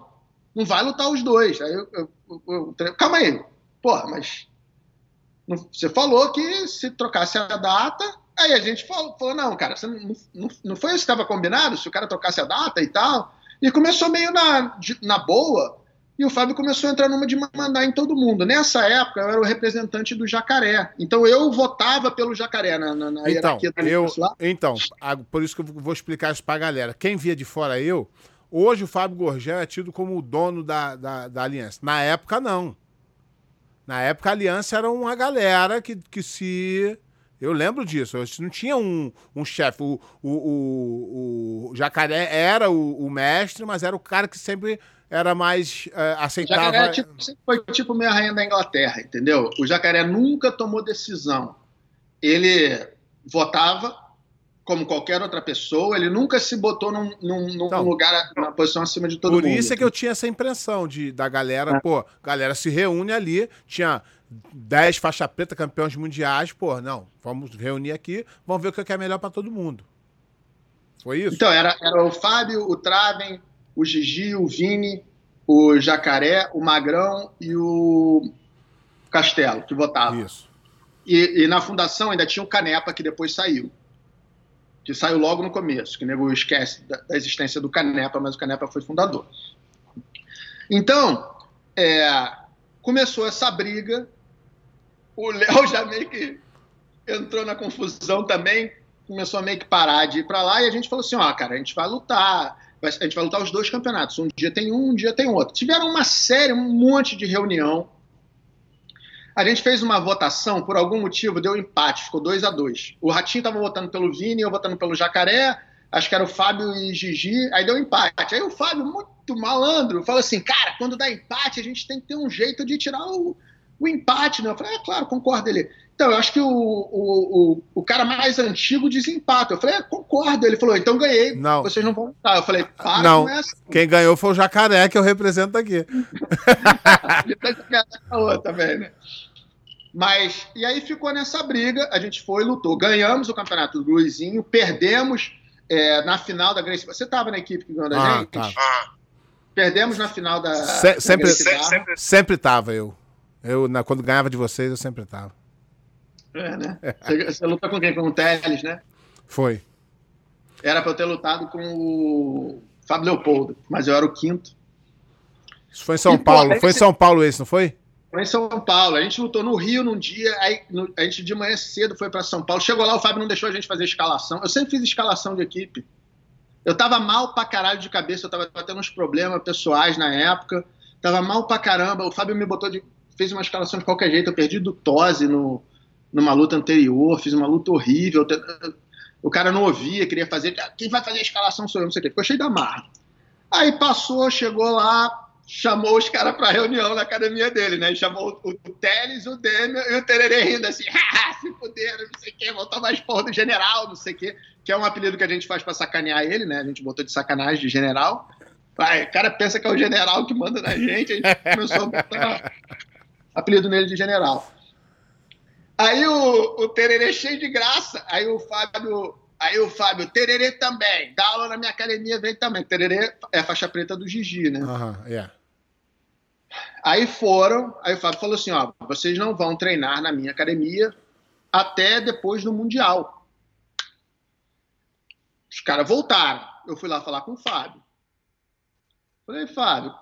não vai lutar os dois. Aí eu, eu, eu, eu calma aí, porra, mas você falou que se trocasse a data, aí a gente falou, falou não, cara, você não, não, não foi isso que estava combinado, se o cara trocasse a data e tal. E começou meio na, na boa, e o Fábio começou a entrar numa de mandar em todo mundo. Nessa época, eu era o representante do Jacaré. Então, eu votava pelo Jacaré na, na, na então, hierarquia eu, lá. Então, por isso que eu vou explicar isso pra galera. Quem via de fora eu, Hoje o Fábio Gorgel é tido como o dono da, da, da aliança. Na época, não. Na época, a aliança era uma galera que, que se. Eu lembro disso. Não tinha um, um chefe. O, o, o, o, Jacaré era o, o, mestre, mas era o cara que sempre era mais uh, aceitava. O Jacaré tipo, foi tipo meio rainha da Inglaterra, entendeu? O Jacaré nunca tomou decisão. Ele votava, como qualquer outra pessoa, ele nunca se botou num, num, num então, lugar, numa posição acima de todo por mundo. Por isso é que eu tinha essa impressão de, da galera, é. pô, galera se reúne ali, tinha 10 faixa preta campeões mundiais, pô, não, vamos reunir aqui, vamos ver o que é melhor para todo mundo. Foi isso? Então, era, era o Fábio, o Traven, o Gigi, o Vini, o Jacaré, o Magrão e o Castelo, que votavam. Isso. E, e na fundação ainda tinha o Canepa, que depois saiu que saiu logo no começo, que nego esquece da, da, existência do Canepa, mas o Canepa foi fundador. Então, é, começou essa briga, o Léo já meio que entrou na confusão também, começou a meio que parar de ir para lá, e a gente falou assim, ó, cara, a gente vai lutar, a gente vai lutar os dois campeonatos, um dia tem um, um dia tem outro. Tiveram uma série, um monte de reunião, a gente fez uma votação, por algum motivo, deu empate, ficou 2 a 2 O Ratinho estava votando pelo Vini, eu votando pelo Jacaré, acho que era o Fábio e Gigi, aí deu empate. Aí o Fábio, muito malandro, falou assim: cara, quando dá empate, a gente tem que ter um jeito de tirar o, o empate, né? Eu falei, é claro, concordo ele. Então, eu acho que o, o, o, o cara mais antigo desempata. Eu falei, é, concordo. Ele falou, então ganhei, não. vocês não vão votar. Eu falei, para não. Essa. Quem ganhou foi o Jacaré, que eu represento aqui. [LAUGHS] também, né? Mas, e aí ficou nessa briga, a gente foi, lutou. Ganhamos o campeonato do Luizinho, perdemos é, na final da Grace. Você estava na equipe que ganhou da ah, gente? Tá. Perdemos na final da. Se, da sempre, sempre, sempre tava eu. Eu, na, quando ganhava de vocês, eu sempre tava. É, né? Você, você lutou com quem? Com o Teles, né? Foi. Era para eu ter lutado com o Fábio Leopoldo, mas eu era o quinto. Isso foi em São e, Paulo. Pô, foi em São Paulo esse, não foi? Foi em São Paulo. A gente lutou no Rio num dia, aí no, a gente de manhã cedo foi para São Paulo. Chegou lá, o Fábio não deixou a gente fazer escalação. Eu sempre fiz escalação de equipe. Eu tava mal pra caralho de cabeça, eu tava, tava tendo uns problemas pessoais na época. Tava mal pra caramba. O Fábio me botou de. fez uma escalação de qualquer jeito. Eu perdi do Tose no, numa luta anterior, fiz uma luta horrível. O cara não ouvia, queria fazer. Quem vai fazer a escalação sou eu, não sei o quê. Ficou cheio da marra. Aí passou, chegou lá, chamou os caras para reunião na academia dele, né? E chamou o, o Teles, o Demian e o Tererê rindo assim, se fuderam, não sei o quê, vão tomar as porra do general, não sei o quê, que é um apelido que a gente faz para sacanear ele, né? A gente botou de sacanagem de general. Vai, o cara pensa que é o general que manda na gente, a gente começou a botar apelido nele de general. Aí o, o Tererê cheio de graça, aí o Fábio Aí o Fábio, Tererê também, dá aula na minha academia, vem também. Tererê é a faixa preta do Gigi, né? Uhum, yeah. Aí foram, aí o Fábio falou assim: ó, vocês não vão treinar na minha academia até depois do Mundial. Os caras voltaram. Eu fui lá falar com o Fábio. Falei, Fábio,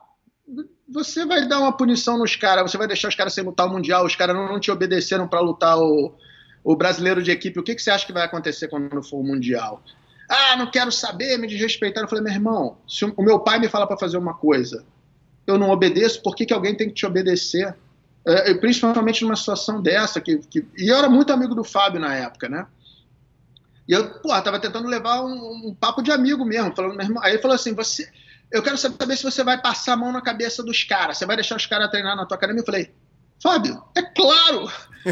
você vai dar uma punição nos caras, você vai deixar os caras sem lutar o Mundial, os caras não, te obedeceram para lutar o, o brasileiro de equipe, o que, que você acha que vai acontecer quando for o Mundial? Ah, não quero saber, me desrespeitaram. Eu falei, meu irmão, se o meu pai me fala para fazer uma coisa, eu não obedeço, por que, que alguém tem que te obedecer? É, principalmente numa situação dessa. Que, que, E eu era muito amigo do Fábio na época, né? E eu, pô, tava tentando levar um, um papo de amigo mesmo. Falando, meu irmão, aí ele falou assim: você, eu quero saber se você vai passar a mão na cabeça dos caras, você vai deixar os caras treinar na tua academia? Eu falei, Fábio, é claro!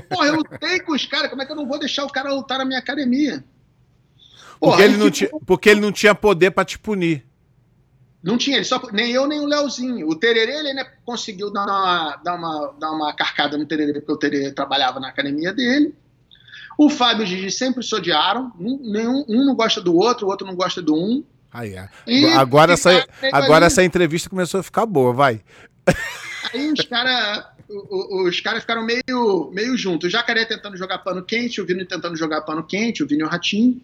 Porra, eu lutei com os caras, como é que eu não vou deixar o cara lutar na minha academia? Porra, porque, ele não tinha, porque ele não tinha poder para te punir. Não tinha, ele só, nem eu nem o Leozinho. O Tererê, ele né, conseguiu dar uma, dar, uma, dar uma carcada no Tererê, porque o Tererê trabalhava na academia dele. O Fábio e o Gigi sempre se odiaram. Nenhum, um não gosta do outro, o outro não gosta do um. Aí é. E, agora, e essa, agora essa entrevista começou a ficar boa, vai. Aí os caras os caras ficaram meio, meio juntos. O Jacaré tentando jogar pano quente, o Vini tentando jogar pano quente, o Vini e o Ratinho.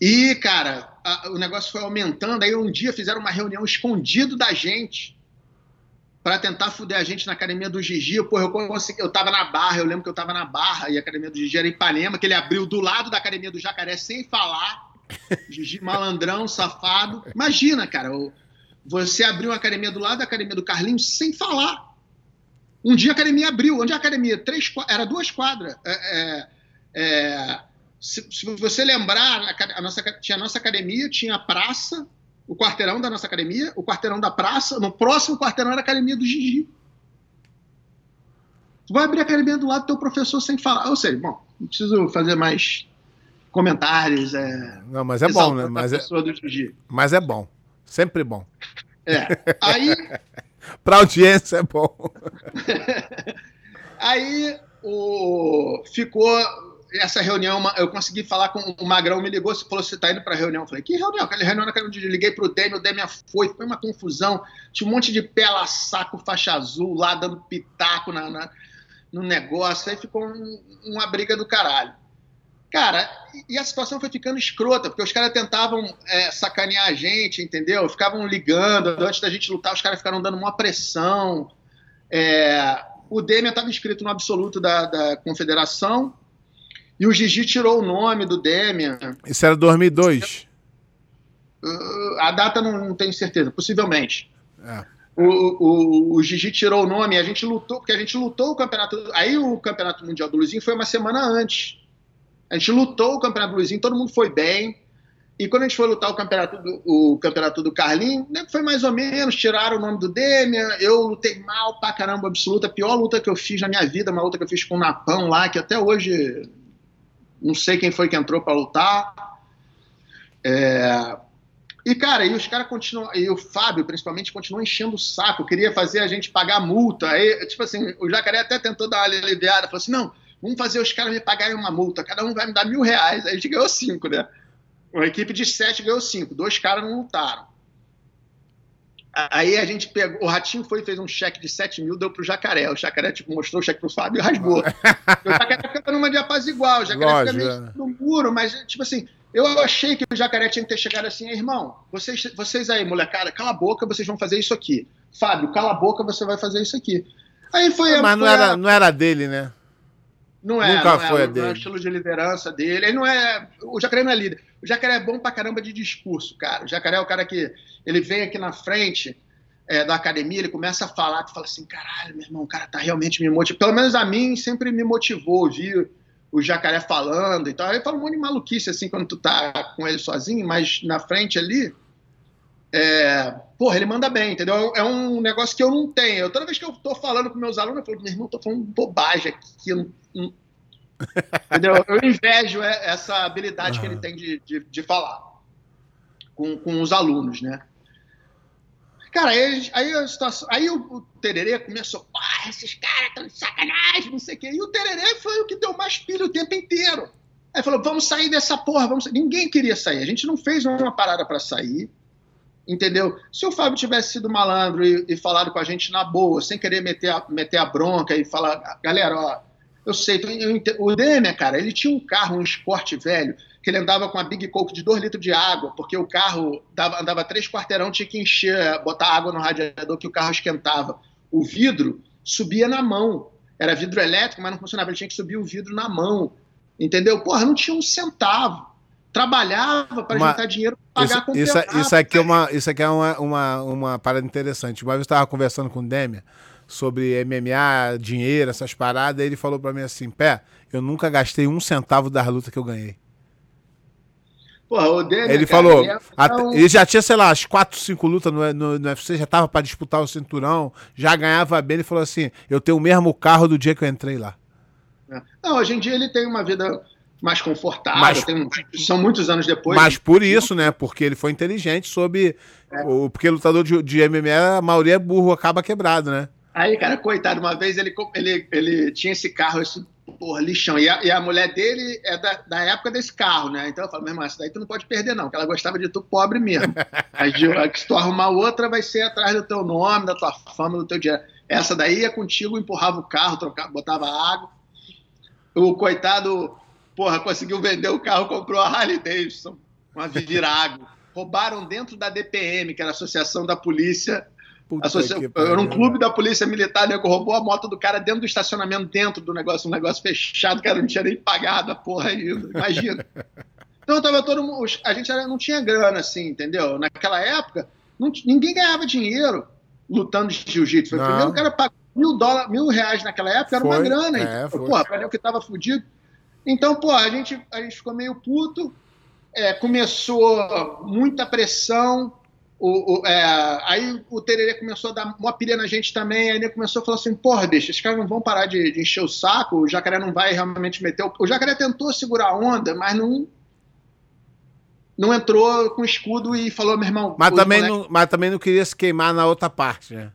E, cara, a, o negócio foi aumentando. Aí um dia fizeram uma reunião escondido da gente para tentar fuder a gente na academia do Gigi. Porra, eu, consegui, eu tava na barra, eu lembro que eu tava na barra e a academia do Gigi era em Ipanema, que ele abriu do lado da academia do Jacaré sem falar. Gigi malandrão, safado. Imagina, cara, você abriu uma academia do lado da academia do Carlinhos sem falar. Um dia a academia abriu. Onde é a academia? Três, era duas quadras. É, é, é, se, se, você lembrar, a, a nossa, tinha a nossa academia, tinha a praça, o quarteirão da nossa academia, o quarteirão da praça, no próximo quarteirão era a academia do Gigi. Tu vai abrir a academia do lado do teu professor sem falar. Ou seja, bom, não preciso fazer mais comentários. É, não, mas é bom, né? Mas é, mas é bom. Sempre bom. É. Aí. [LAUGHS] Para audiência é bom. [LAUGHS] Aí o, ficou essa reunião, eu consegui falar com o Magrão, me ligou, falou: você está indo para a reunião? Eu falei: que reunião? Aquela reunião na eu liguei para o Demi, o Demi foi, foi uma confusão. Tinha um monte de pela saco, faixa azul lá, dando pitaco na, na no negócio. Aí ficou um, uma briga do caralho. Cara, e a situação foi ficando escrota, porque os caras tentavam é, sacanear a gente, entendeu? Ficavam ligando, antes da gente lutar, os caras ficaram dando uma pressão. É, o Demian estava inscrito no absoluto da, da confederação, e o Gigi tirou o nome do Demian. Isso era 2002? Uh, a data não, não tenho certeza, possivelmente. É. O, o, o Gigi tirou o nome, a gente lutou, porque a gente lutou o campeonato. Aí o campeonato mundial do Luizinho foi uma semana antes. A gente lutou o Campeonato Luizinho, todo mundo foi bem. E quando a gente foi lutar o campeonato do, o campeonato do Carlinho, né, foi mais ou menos, tiraram o nome do Demian, eu lutei mal pra caramba, absoluta, a pior luta que eu fiz na minha vida, uma luta que eu fiz com o Napão lá, que até hoje não sei quem foi que entrou para lutar. É... E, cara, e os caras continuam, e o Fábio, principalmente, continuou enchendo o saco, queria fazer a gente pagar multa. Aí, tipo assim, o Jacaré até tentou dar uma aliviada, falou assim, não, Vamos fazer os caras me pagarem uma multa, cada um vai me dar mil reais. Aí a gente ganhou cinco, né? Uma equipe de sete ganhou cinco, dois caras não lutaram. Aí a gente pegou, o Ratinho foi e fez um cheque de 7 mil, deu pro Jacaré. O Jacaré tipo, mostrou o cheque pro Fábio e rasgou. [LAUGHS] o Jacaré fica numa de apaziguar, o Jacaré Lógico, fica meio é. no muro, mas tipo assim, eu achei que o Jacaré tinha que ter chegado assim, irmão, vocês, vocês aí, molecada, cala a boca, vocês vão fazer isso aqui. Fábio, cala a boca, você vai fazer isso aqui. Aí foi. Mas não, era, não era dele, né? Não é, Nunca não é, foi é, dele. Não é o estilo de liderança dele. Ele não é. O Jacaré não é líder. O Jacaré é bom pra caramba de discurso, cara. O Jacaré é o cara que ele vem aqui na frente é, da academia, ele começa a falar, tu fala assim, caralho, meu irmão, o cara tá realmente me motivando. Pelo menos a mim sempre me motivou ouvir o Jacaré falando e tal. Ele fala um monte de maluquice assim quando tu tá com ele sozinho, mas na frente ali. É, porra, ele manda bem, entendeu? É um negócio que eu não tenho. Eu, toda vez que eu tô falando com meus alunos, eu falo, meu irmão, eu tô falando bobagem aqui, eu não, [LAUGHS] Entendeu? Eu invejo essa habilidade uhum. que ele tem de, de, de falar com, com os alunos, né? Cara, aí, aí, a situação, aí o, o Tererê começou, ah, esses caras estão de sacanagem, não sei o quê. E o Tererê foi o que deu mais pilha o tempo inteiro. Aí falou, vamos sair dessa porra, vamos sair. Ninguém queria sair, a gente não fez uma parada para sair, entendeu? Se o Fábio tivesse sido malandro e, e, falado com a gente na boa, sem querer meter a, meter a bronca e falar, galera, ó, eu sei, eu, o Demer, cara, ele tinha um carro, um esporte velho, que ele andava com a Big Coke de 2 litros de água, porque o carro dava, andava três quarteirão, tinha que encher, botar água no radiador que o carro esquentava. O vidro subia na mão. Era vidro elétrico, mas não funcionava. Ele tinha que subir o vidro na mão. Entendeu? Porra, não tinha um centavo. Trabalhava para juntar dinheiro para pagar isso, isso, isso aqui é uma Isso aqui é uma, uma, uma parada interessante. Uma vez eu estava conversando com o Demer sobre MMA, dinheiro, essas paradas, ele falou para mim assim, pé, eu nunca gastei um centavo das lutas que eu ganhei. Porra, o Demian, ele cara, falou, ele, é um... ele, já tinha, sei lá, as 4, 5 lutas no, no, no UFC, já tava para disputar o cinturão, já ganhava bem, ele falou assim, eu tenho o mesmo carro do dia que eu entrei lá. É. Não, hoje em dia ele tem uma vida mais confortável, mas, tem, são muitos anos depois. Mas por isso, né, porque ele foi inteligente sobre, é. o, porque lutador de, de MMA, a maioria é burro, acaba quebrado, né? Aí, cara, coitado, uma vez ele, ele, ele tinha esse carro, esse porra, lixão. E a, e a mulher dele é da, da, época desse carro, né? Então eu falo, meu irmão, essa daí tu não pode perder, não, que ela gostava de tu pobre mesmo. [LAUGHS] Aí, se tu arrumar outra, vai ser atrás do teu nome, da tua fama, do teu dinheiro. Essa daí é contigo, empurrava o carro, trocava, botava água. O coitado, porra, conseguiu vender o carro, comprou a Harley Davidson, uma virago. Roubaram dentro da DPM, que era a Associação da Polícia Associa... Era um clube da polícia militar, né? Que roubou a moto do cara dentro do estacionamento, dentro do negócio, um negócio fechado, o cara não tinha nem pagado a porra ainda. Imagina. [LAUGHS] Então tava todo mundo. A gente era, não tinha grana, assim, entendeu? Naquela época, não, ninguém ganhava dinheiro lutando de jiu-jitsu. Foi o primeiro cara pagou mil, dólares, mil reais naquela época, era foi, uma grana. É, então, porra, pra que tava fudido. Então, pô, a gente, a gente ficou meio puto. É, começou muita pressão. O, o, é, aí o Tererê começou a dar uma pilha na gente também, aí ele começou a falar assim, porra, bicho, esses caras não vão parar de, de, encher o saco, o Jacaré não vai realmente meter o... o Jacaré tentou segurar a onda, mas não não entrou com escudo e falou, meu irmão... Mas também, moleques... não, mas também não queria se queimar na outra parte, né?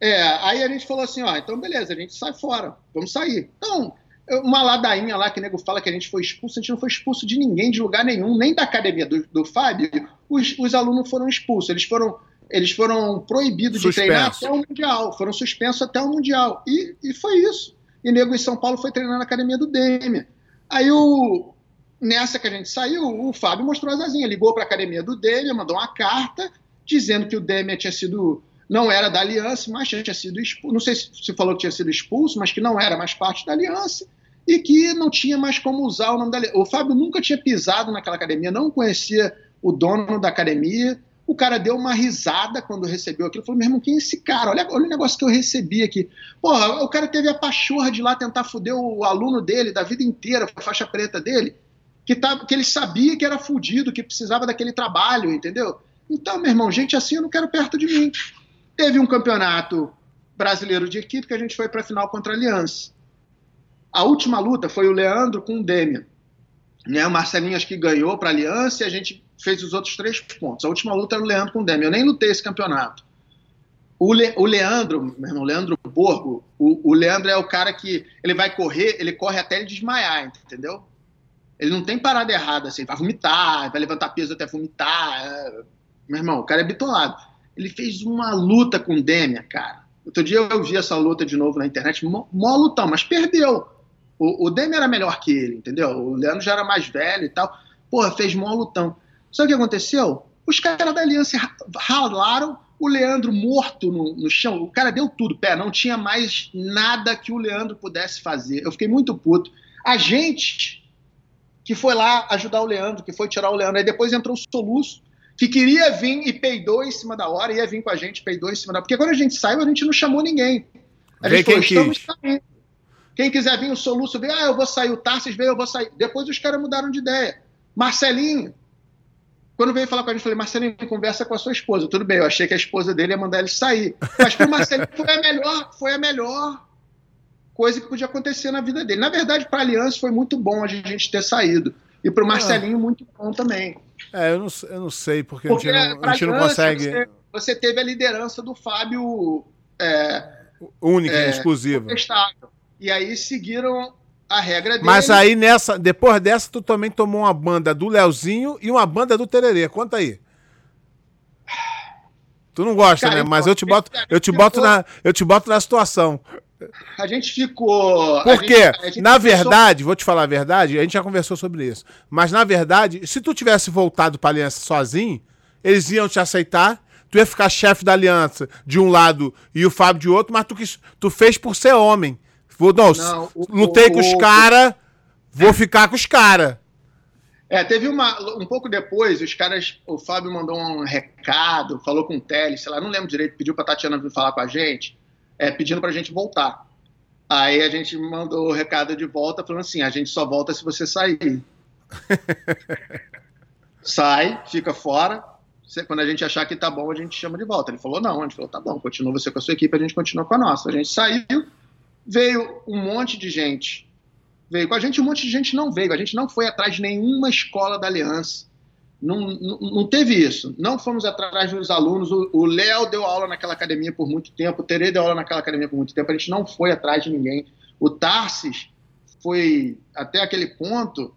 É, aí a gente falou assim, ó, então beleza, a gente sai fora, vamos sair. Então, uma ladainha lá que o nego fala que a gente foi expulso, a gente não foi expulso de ninguém, de lugar nenhum, nem da academia do, do Fábio, os, os alunos foram expulsos, eles foram, eles foram proibidos Suspenso. de treinar até o Mundial, foram suspensos até o Mundial, e, e foi isso. E nego em São Paulo foi treinar na academia do Demi. Aí o, nessa que a gente saiu, o Fábio mostrou a Zazinha, ligou para a academia do Demi, mandou uma carta dizendo que o Demi tinha sido não era da aliança, mas tinha sido expulso. Não sei se falou que tinha sido expulso, mas que não era mais parte da aliança e que não tinha mais como usar o nome da. O Fábio nunca tinha pisado naquela academia, não conhecia o dono da academia. O cara deu uma risada quando recebeu aquilo. Falou, meu irmão, quem é esse cara? Olha, olha o negócio que eu recebi aqui. Porra, o cara teve a pachorra de lá tentar foder o aluno dele da vida inteira, a faixa preta dele, que, tá, que ele sabia que era fudido, que precisava daquele trabalho, entendeu? Então, meu irmão, gente assim eu não quero perto de mim. Teve um campeonato brasileiro de equipe que a gente foi para a final contra a Aliança. A última luta foi o Leandro com o Demian. Né? O Marcelinho acho que ganhou para a Aliança e a gente fez os outros três pontos. A última luta era o Leandro com o Demian. Eu nem lutei esse campeonato. O, Le, o Leandro, meu irmão, Leandro Borgo, o, o, Leandro é o cara que ele vai correr, ele corre até ele desmaiar, entendeu? Ele não tem parada errada, assim, vai vomitar, vai levantar peso até vomitar. É... Meu irmão, o cara é bitolado. Ele fez uma luta com o Demian, cara. Outro dia eu vi essa luta de novo na internet, mó, mó lutão, mas perdeu. O, o Demian era melhor que ele, entendeu? O Leandro já era mais velho e tal. Porra, fez mó lutão. Sabe o que aconteceu? Os caras da Aliança ralaram o Leandro morto no, no, chão. O cara deu tudo, pé, não tinha mais nada que o Leandro pudesse fazer. Eu fiquei muito puto. A gente que foi lá ajudar o Leandro, que foi tirar o Leandro, aí depois entrou o Soluço, que queria vir e peidou em cima da hora, ia vir com a gente, peidou em cima da hora. Porque quando a gente saiu, a gente não chamou ninguém. A gente falou, estamos saindo. Quem quiser vir o soluço, veio, ah, eu vou sair, o Tarsis veio, eu vou sair. Depois os caras mudaram de ideia. Marcelinho, quando veio falar com a gente, eu falei, Marcelinho, conversa com a sua esposa. Tudo bem, eu achei que a esposa dele ia mandar ele sair. Mas para o Marcelinho foi a melhor, foi a melhor coisa que podia acontecer na vida dele. Na verdade, para a Aliança foi muito bom a gente ter saído. E para o Marcelinho, muito bom também. É, eu não, eu não sei, porque, porque a gente não, a gente não consegue. Você, você, teve a liderança do Fábio. É, Única, é, exclusiva. E aí seguiram a regra dele. Mas aí nessa, depois dessa, tu também tomou uma banda do Leozinho e uma banda do Tererê. Conta aí. Tu não gosta, Cara, né? Mas eu te boto, eu te boto na, eu te boto na situação. A gente ficou. Porque, na verdade, vou te falar a verdade, a gente já conversou sobre isso. Mas, na verdade, se tu tivesse voltado pra aliança sozinho, eles iam te aceitar. Tu ia ficar chefe da aliança de um lado e o Fábio de outro, mas tu, tu fez por ser homem. Vou, não, não o, lutei o, com os caras, vou ficar com os caras. É, teve uma. Um pouco depois, os caras. O Fábio mandou um recado, falou com o Teles, sei lá, não lembro direito, pediu pra Tatiana vir falar com a gente é, pedindo para a gente voltar. Aí a gente mandou o recado de volta falando assim: a gente só volta se você sair. [LAUGHS] Sai, fica fora. Quando a gente achar que tá bom, a gente chama de volta. Ele falou: não. A gente falou: tá bom, continua você com a sua equipe, a gente continua com a nossa. A gente saiu, veio um monte de gente. Veio com a gente, um monte de gente não veio. A gente não foi atrás de nenhuma escola da Aliança. Não, não, não, teve isso. Não fomos atrás dos alunos. O Léo deu aula naquela academia por muito tempo, o Tere deu aula naquela academia por muito tempo. A gente não foi atrás de ninguém. O Tarsis foi até aquele ponto.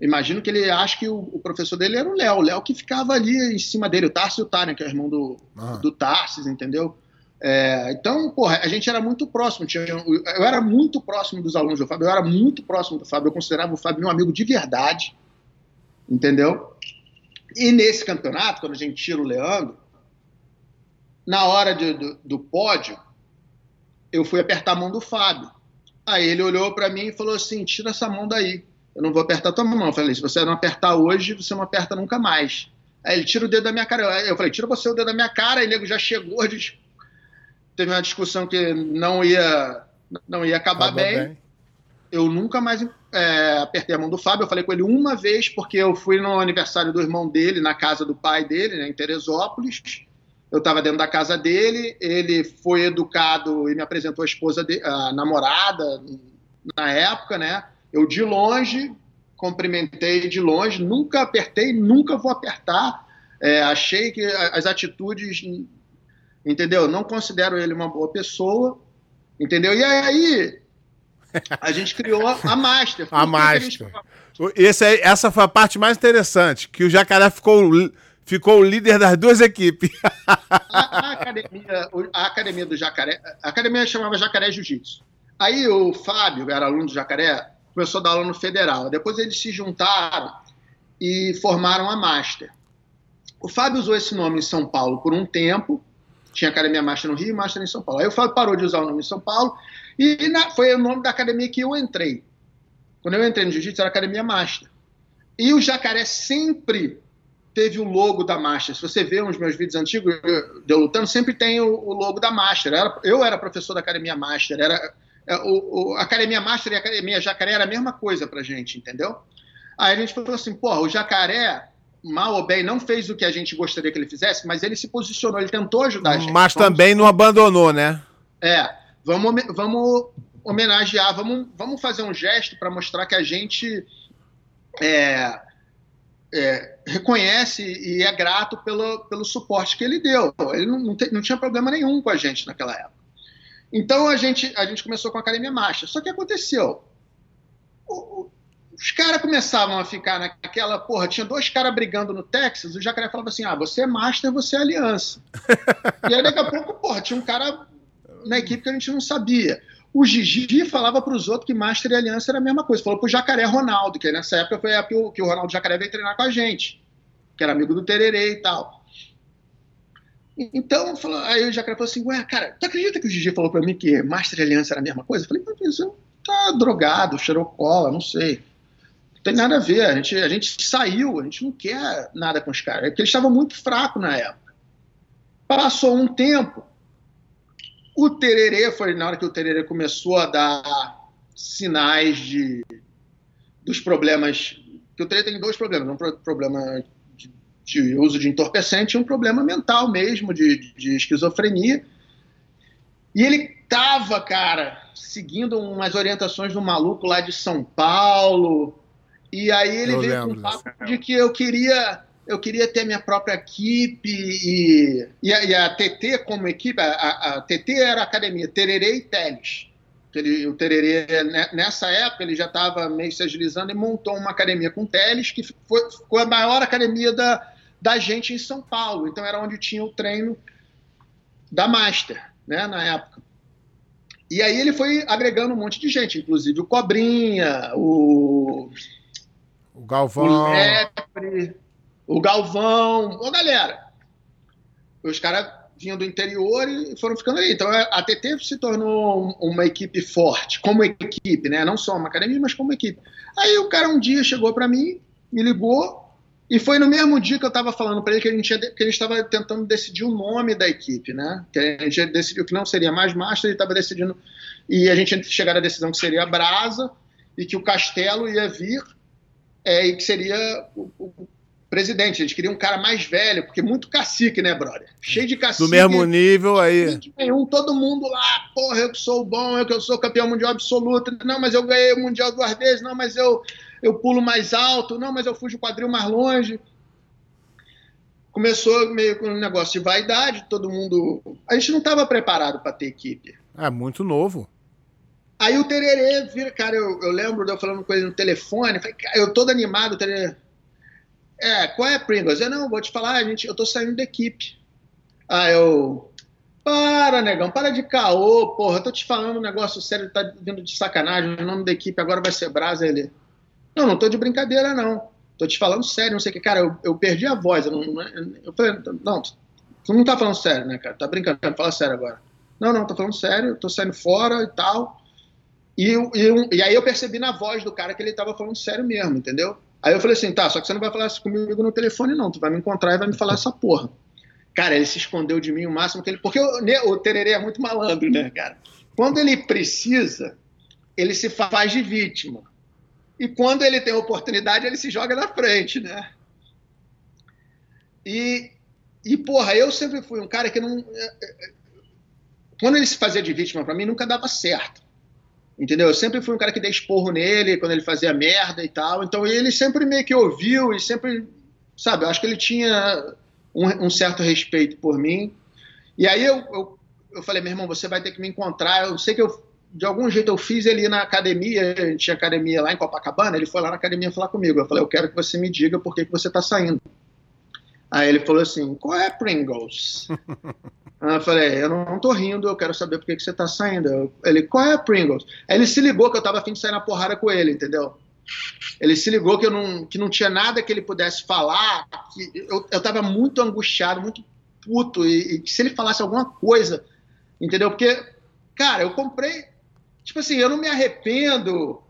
Imagino que ele acha que o, professor dele era o Léo. O Léo que ficava ali em cima dele. O Tarsis e o Tânia, que é o irmão do, ah. do Tarsis, entendeu? É, então, porra, a gente era muito próximo. Tinha, eu era muito próximo dos alunos do Fábio. Eu era muito próximo do Fábio. Eu considerava o Fábio meu amigo de verdade. Entendeu? E nesse campeonato, quando a gente tira o Leandro, na hora de, do, do pódio, eu fui apertar a mão do Fábio. Aí ele olhou para mim e falou assim: tira essa mão daí. eu não vou apertar tua mão. Eu falei, se você não apertar hoje, você não aperta nunca mais. Aí ele tira o dedo da minha cara. Eu falei, tira você o dedo da minha cara. Aí o nego já chegou, diz... teve uma discussão que não ia, não ia acabar bem. bem. Eu nunca mais é, apertei a mão do Fábio. Eu falei com ele uma vez, porque eu fui no aniversário do irmão dele, na casa do pai dele, né, em Teresópolis. Eu estava dentro da casa dele. Ele foi educado e me apresentou a esposa, de, a namorada, na época, né? Eu de longe cumprimentei de longe, nunca apertei, nunca vou apertar. É, achei que as atitudes, entendeu? Não considero ele uma boa pessoa, entendeu? E aí a gente criou a Master. a Master. Esse essa foi a parte mais interessante, que o Jacaré ficou, ficou o líder das duas equipes. a, a, academia, a academia do Jacaré, a academia chamava Jacaré Jiu-Jitsu. Aí o Fábio, era aluno do Jacaré, começou a dar aula no Federal. Depois eles se juntaram e formaram a Master. O Fábio usou esse nome em São Paulo por um tempo, tinha Academia Master no Rio e Master em São Paulo. Aí o Fábio parou de usar o nome em São Paulo e na, foi o nome da academia que eu entrei. Quando eu entrei no Jiu-Jitsu era Academia Master. E o Jacaré sempre teve o logo da Master. Se você vê uns meus vídeos antigos de eu lutando, sempre tem o, o logo da Master. Era, eu era professor da Academia Master, era é, o, o, a Academia Master e a Academia Jacaré era a mesma coisa pra gente, entendeu? Aí a gente falou assim, porra, o Jacaré, mal ou bem, não fez o que a gente gostaria que ele fizesse, mas ele se posicionou, ele tentou ajudar a gente. Mas vamos... também não abandonou, né? É, vamos, vamos homenagear, vamos, vamos fazer um gesto para mostrar que a gente é, é, reconhece e é grato pelo, pelo suporte que ele deu. Ele não, não, te, não tinha problema nenhum com a gente naquela época. Então a gente, a gente começou com a Academia Marcha. Só que aconteceu. O, os caras começavam a ficar naquela. Porra, tinha dois caras brigando no Texas. O jacaré falava assim: ah, você é Master, você é Aliança. [LAUGHS] e aí daqui a pouco, porra, tinha um cara na equipe que a gente não sabia. O Gigi falava para os outros que Master e Aliança era a mesma coisa. Falou para o Jacaré Ronaldo, que nessa época foi a que o, Ronaldo Jacaré veio treinar com a gente, que era amigo do Tererê e tal. Então, aí o Jacaré falou assim, ué, cara, tu acredita que o Gigi falou pra mim que Master e Aliança era a mesma coisa? Eu falei, mas você tá drogado, cheirou cola, não sei. Tem nada a ver, a gente, a gente saiu, a gente não quer nada com os caras. É porque eles estavam muito fracos na época. Passou um tempo, o Tererê foi na hora que o Tererê começou a dar sinais de dos problemas, que o Tererê tem dois problemas, um problema de uso de entorpecente, um problema mental mesmo, de, de esquizofrenia. E ele tava, cara, seguindo umas orientações do maluco lá de São Paulo. E aí ele eu veio com o papo de que eu queria eu queria ter minha própria equipe e, e, a, e a TT como equipe, a, a, a, TT era a academia Tererê e Teles. Ele, o Tererê, né, nessa época, ele já estava meio se agilizando e montou uma academia com Teles, que foi, foi a maior academia da, da gente em São Paulo. Então era onde tinha o treino da Master, né, na época. E aí ele foi agregando um monte de gente, inclusive o Cobrinha, o. O Galvão. O Lepre, o Galvão. Ô, galera! Os caras vinham do interior e foram ficando aí. Então a TT se tornou uma equipe forte, como equipe, né? Não só uma academia, mas como equipe. Aí o cara um dia chegou para mim, me ligou, e foi no mesmo dia que eu estava falando para ele que a gente estava tentando decidir o nome da equipe, né? Que a gente decidiu que não seria mais Master, ele estava decidindo e a gente chegar à decisão que seria a Brasa e que o Castelo ia vir é, e que seria o, o, presidente. A gente queria um cara mais velho, porque muito cacique, né, brother? Cheio de cacique. Do mesmo nível aí. Nenhum, todo mundo lá, porra, eu que sou bom, eu que eu sou campeão mundial absoluto. Não, mas eu ganhei o mundial duas vezes. Não, mas eu eu pulo mais alto, não, mas eu fujo o quadril mais longe. Começou meio com um negócio de vaidade, todo mundo. A gente não estava preparado para ter equipe. É muito novo. Aí o Tererê vira, cara, eu, eu lembro de eu falando com ele no telefone, falei, eu todo animado, o Tererê. É, qual é, Pringles? Eu não, vou te falar, gente, eu tô saindo da equipe. Aí eu. Para, negão, para de caô, porra, eu tô te falando um negócio sério, tá vindo de sacanagem, o nome da equipe agora vai ser Brasa, ele. Não, não tô de brincadeira, não. Tô te falando sério, não sei o que. Cara, eu, eu perdi a voz. Eu, não, eu falei, não, tu não tá falando sério, né, cara? Tá brincando, fala sério agora. Não, não, tô falando sério, tô saindo fora e tal. E, e, e aí eu percebi na voz do cara que ele estava falando sério mesmo, entendeu? Aí eu falei assim, tá, só que você não vai falar comigo no telefone, não. Tu vai me encontrar e vai me falar essa porra. Cara, ele se escondeu de mim o máximo que ele. Porque o, o Tererê é muito malandro, né, cara? Quando ele precisa, ele se faz de vítima. E quando ele tem oportunidade, ele se joga na frente, né? E, e porra, eu sempre fui um cara que não. É, é, quando ele se fazia de vítima para mim, nunca dava certo. Entendeu? Eu sempre fui um cara que dei esporro nele quando ele fazia merda e tal. Então ele sempre meio que ouviu e sempre. Sabe, eu acho que ele tinha um, um certo respeito por mim. E aí eu, eu, eu, falei, meu irmão, você vai ter que me encontrar. Eu sei que eu, de algum jeito eu fiz ele na academia, a gente tinha academia lá em Copacabana, ele foi lá na academia falar comigo. Eu falei, eu quero que você me diga por que, que você está saindo. Aí ele falou assim, qual é Pringles? [LAUGHS] eu falei, eu não, tô rindo, eu quero saber por que, que você tá saindo. Ele, qual é Pringles? Aí ele se ligou que eu tava afim de sair na porrada com ele, entendeu? Ele se ligou que, eu não, que não tinha nada que ele pudesse falar, que eu, eu tava muito angustiado, muito puto, e, e se ele falasse alguma coisa, entendeu? Porque, cara, eu comprei, tipo assim, eu não me arrependo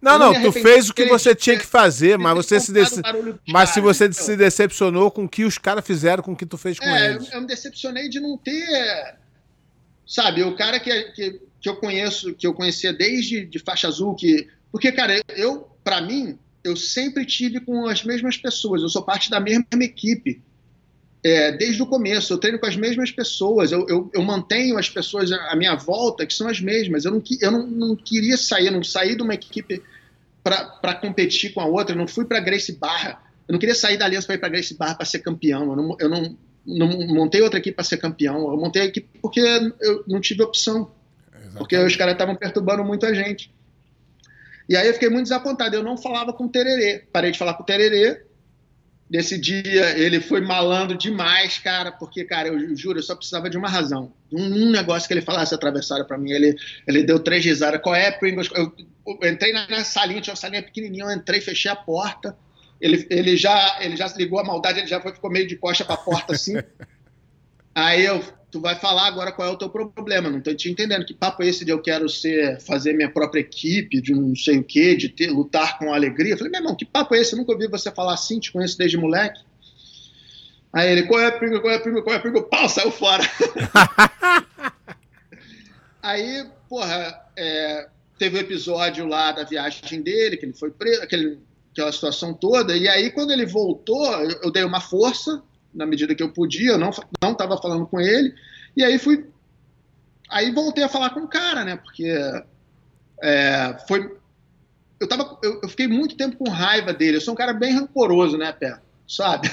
não, não, tu fez o que você tinha que fazer, mas você se dece... mas se você se decepcionou com o que os caras fizeram com o que tu fez com é, eles. Eu, eu me decepcionei de não ter, sabe, o cara que, que, que eu conheço, que eu conhecia desde de faixa azul, que porque, cara, eu, para mim, eu sempre tive com as mesmas pessoas, eu sou parte da mesma equipe. É, desde o começo, eu treino com as mesmas pessoas, eu, eu, eu, mantenho as pessoas à minha volta que são as mesmas. Eu não, eu não, não queria sair, eu não saí de uma equipe para competir com a outra, eu não fui para Grace Barra, eu não queria sair da Aliança para ir para Grace Barra para ser campeão, eu não, eu não, não montei outra equipe para ser campeão, eu montei a equipe porque eu não tive opção, Exatamente. porque os caras estavam perturbando muito a gente. E aí eu fiquei muito desapontado. Eu não falava com o Tererê. Parei de falar com o Tererê. Nesse dia ele foi malandro demais, cara, porque, cara, eu, eu juro, eu só precisava de uma razão. Um, um negócio que ele falasse atravessado para mim. Ele, ele deu três risadas. Qual é, Pringles? Eu, eu entrei na, na salinha, tinha uma salinha pequenininha, eu entrei, fechei a porta. Ele, ele, já, ele já ligou a maldade, ele já foi, ficou meio de costa para a porta assim. [LAUGHS] Aí eu tu vai falar agora qual é o teu problema. Não tô te entendendo. Que papo é esse de eu quero ser, fazer minha própria equipe, de não sei o quê, de ter, lutar com alegria? Eu falei, meu irmão, que papo é esse? Eu nunca ouvi você falar assim, te conheço desde moleque. Aí ele, qual é a pinga, qual é a pinga, qual é a pinga? Pau, saiu fora. [LAUGHS] Aí, porra, é, teve o um episódio lá da viagem dele, que ele foi preso, aquele, aquela situação toda, e aí quando ele voltou, eu, eu dei uma força, na medida que eu podia, eu não não estava falando com ele, e aí fui aí voltei a falar com o cara, né? Porque é, foi eu tava eu, eu, fiquei muito tempo com raiva dele. Eu sou um cara bem rancoroso, né, Pé? Sabe?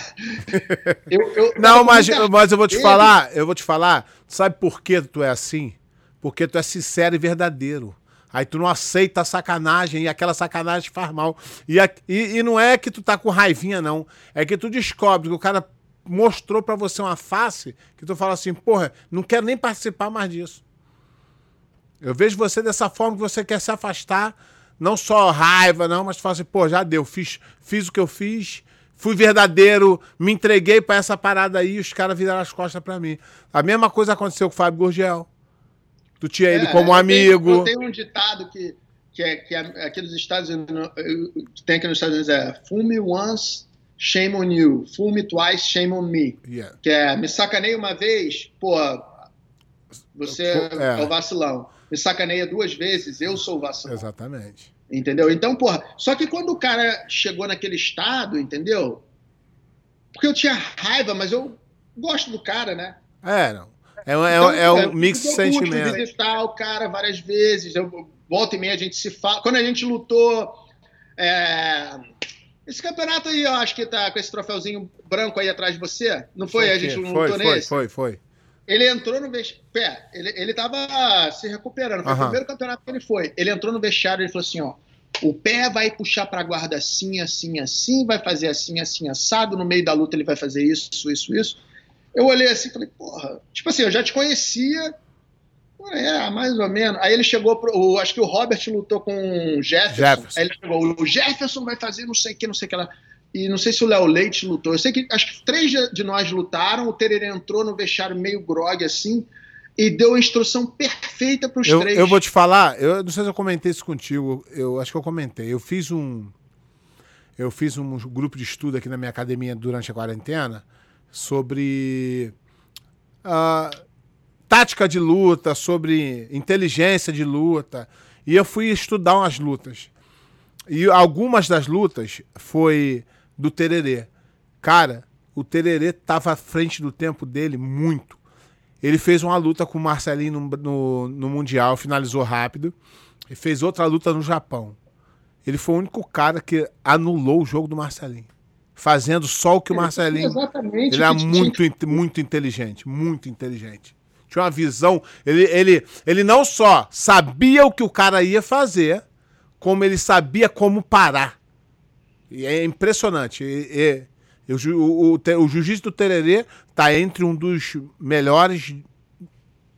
[LAUGHS] eu, eu, não, mas, mas eu vou te dele. falar, eu vou te falar, sabe por que tu é assim? Porque tu é sincero e verdadeiro. Aí tu não aceita a sacanagem e aquela sacanagem faz mal. E, e, e, não é que tu tá com raivinha, não. É que tu descobre que o cara mostrou para você uma face que tu fala assim, porra, não quero nem participar mais disso. Eu vejo você dessa forma que você quer se afastar, não só raiva, não, mas tu fala assim, pô, já deu, fiz, fiz o que eu fiz, fui verdadeiro, me entreguei para essa parada aí os caras viraram as costas para mim. A mesma coisa aconteceu com o Fábio Gurgel. Tu tinha é, ele como um amigo. Eu tenho um ditado que, que, é, que é aqui dos Estados Unidos, tem aqui nos Estados Unidos, é fume once, shame on you. Fool me twice, shame on me. Yeah. Que é, me sacanei uma vez, pô, você é. é o vacilão. Me sacaneia duas vezes, eu sou o vacilão. Exatamente. Entendeu? Então, porra, só que quando o cara chegou naquele estado, entendeu? Porque eu tinha raiva, mas eu gosto do cara, né? É, não. É, é, então, é um mix de sentimentos. visitar o cara várias vezes. Eu, volta e meia a gente se fala. Quando a gente lutou é, esse campeonato aí, eu acho que tá com esse troféuzinho branco aí atrás de você. Não foi? foi a gente lutou foi, nesse? Foi, foi, foi. Ele entrou no vestiário. Pé, ele, ele tava se recuperando. Foi o primeiro campeonato que ele foi. Ele entrou no vestiário e falou assim: ó. O pé vai puxar pra guarda assim, assim, assim, vai fazer assim, assim, assado. No meio da luta ele vai fazer isso, isso, isso. Eu olhei assim e falei, porra, tipo assim, eu já te conhecia, é, mais ou menos. Aí ele chegou pro. O, acho que o Robert lutou com o Jefferson. Jefferson. Aí ele chegou, o Jefferson vai fazer não sei o que, não sei o que lá. E não sei se o Léo Leite lutou. Eu sei que acho que três de nós lutaram, o Tererê entrou no vestiário meio grog assim. e deu a instrução perfeita para os três. Eu vou te falar, eu não sei se eu comentei isso contigo, eu acho que eu comentei. Eu fiz um eu fiz um grupo de estudo aqui na minha academia durante a quarentena sobre uh, tática de luta, sobre inteligência de luta, e eu fui estudar umas lutas. E algumas das lutas foi do Tererê. Cara, o Tererê tava à frente do tempo dele muito. Ele fez uma luta com o Marcelinho no, no, no Mundial, finalizou rápido. E fez outra luta no Japão. Ele foi o único cara que anulou o jogo do Marcelinho. Fazendo só o que o Marcelinho. Exatamente. Ele era muito, muito inteligente. Muito inteligente. Tinha uma visão. Ele, ele, ele não só sabia o que o cara ia fazer, como ele sabia como parar. E é impressionante. E, e, o, o, o, o jiu-jitsu do Tererê tá entre um dos melhores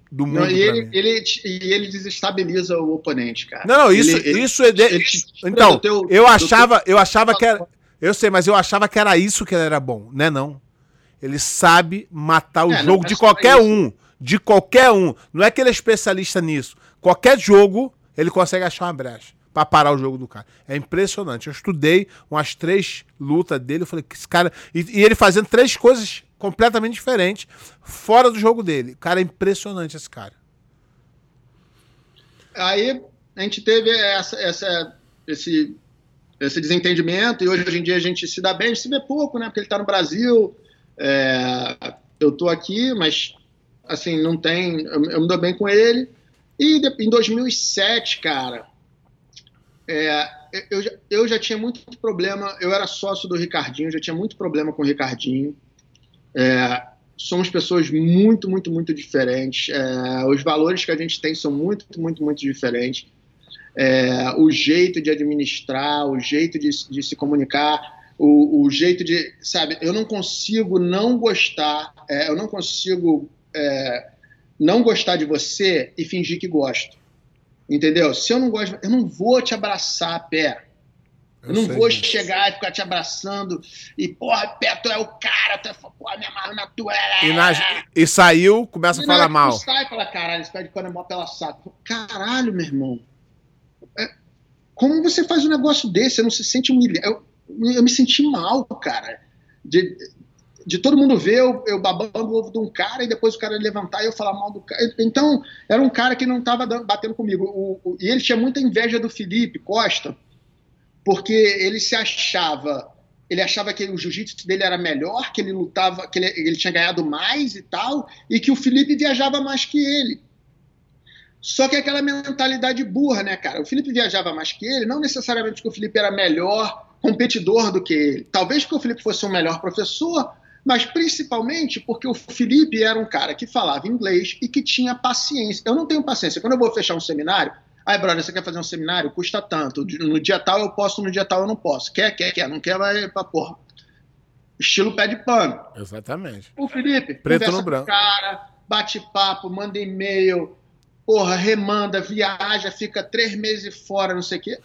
do mundo. Não, e, ele, ele, e ele desestabiliza o oponente, cara. Não, não, isso, ele, isso é. De... então, teu, eu achava, teu... eu achava que era. Eu sei, mas eu achava que era isso que ele era bom, né? Não. Ele sabe matar o é, jogo de qualquer um. De qualquer um. Não é que ele é especialista nisso. Qualquer jogo, ele consegue achar uma brecha para parar o jogo do cara. É impressionante. Eu estudei umas três lutas dele, eu falei que esse cara. E, e, ele fazendo três coisas completamente diferentes, fora do jogo dele. Cara, é impressionante esse cara. Aí a gente teve essa, essa, esse, esse desentendimento, e hoje, hoje em dia a gente se dá bem, a gente se vê pouco, né? Porque ele tá no Brasil, é, eu tô aqui, mas assim, não tem. Eu, eu me dou bem com ele. E em 2007, cara, é, eu, eu já tinha muito problema, eu era sócio do Ricardinho, já tinha muito problema com o Ricardinho. É, somos pessoas muito, muito, muito diferentes. É, os valores que a gente tem são muito, muito, muito diferentes. É, o jeito de administrar, o jeito de, de se comunicar, o, o, jeito de. Sabe, eu não consigo não gostar, é, eu não consigo é, não gostar de você e fingir que gosto. Entendeu? Se eu não gosto, eu não vou te abraçar a pé. Eu, eu não vou disso. chegar e ficar te abraçando e, porra, pé, tu é o cara, tu é, porra, me amarro na tua. E, na, e saiu, começa a falar mal. Sai e fala, caralho, esse pé de pano é mó pela saco. Caralho, meu irmão. É, como você faz um negócio desse? Você não se sente humilhado? Eu, eu me senti mal, cara. De, de todo mundo ver eu, eu, babando o ovo de um cara e depois o cara levantar e eu falar mal do cara. Então, era um cara que não estava batendo comigo. O, o, e ele tinha muita inveja do Felipe Costa, porque ele se achava. Ele achava que o jiu-jitsu dele era melhor, que ele lutava, que ele, ele tinha ganhado mais e tal, e que o Felipe viajava mais que ele. Só que aquela mentalidade burra, né, cara? O Felipe viajava mais que ele, não necessariamente porque o Felipe era melhor competidor do que ele. Talvez porque o Felipe fosse um melhor professor, mas principalmente porque o Felipe era um cara que falava inglês e que tinha paciência. Eu não tenho paciência. Quando eu vou fechar um seminário, aí, brother, você quer fazer um seminário? Custa tanto. No dia tal eu posso, no dia tal eu não posso. Quer, quer, quer. Não quer, vai pra porra. Estilo pé de pano. Exatamente. O Felipe, Preto no branco. cara, bate papo, manda e-mail, porra, remanda, viaja, fica três meses fora, não sei o quê.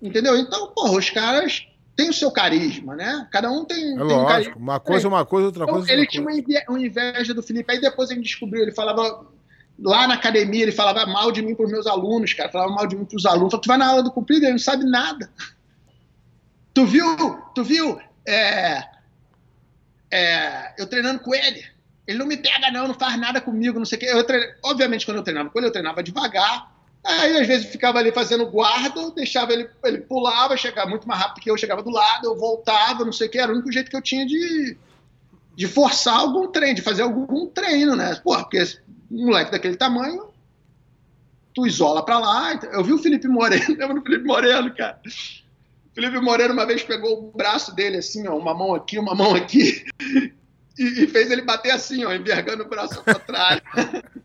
Entendeu? Então, porra, os caras tem o seu carisma, né? Cada um tem, é tem lógico. um carisma. Uma coisa é uma coisa, outra então, coisa é Ele tinha uma inveja do Felipe. Aí depois a gente descobriu, ele falava lá na academia, ele falava mal de mim para os meus alunos, cara. Falava mal de mim para os alunos. Falava, tu vai na aula do cumprido, ele não sabe nada. [LAUGHS] Tu viu? Tu viu? É, é, eu treinando com ele. Ele não me pega, não, não faz nada comigo, não sei o quê. Eu treine... Obviamente, quando eu treinava com ele, eu treinava devagar Aí, às vezes, ficava ali fazendo guarda, deixava ele, ele pulava, chegava muito mais rápido que eu, chegava do lado, eu voltava, não sei o que, era o único jeito que eu tinha de, de forçar algum treino, de fazer algum treino, né? Porra, porque um moleque daquele tamanho, tu isola pra lá. Eu vi o Felipe Moreno, [LAUGHS] lembra do Felipe Moreno, cara? O Felipe Moreno uma vez pegou o braço dele assim, ó, uma mão aqui, uma mão aqui, [LAUGHS] e, e fez ele bater assim, ó, envergando o braço pra trás. [LAUGHS]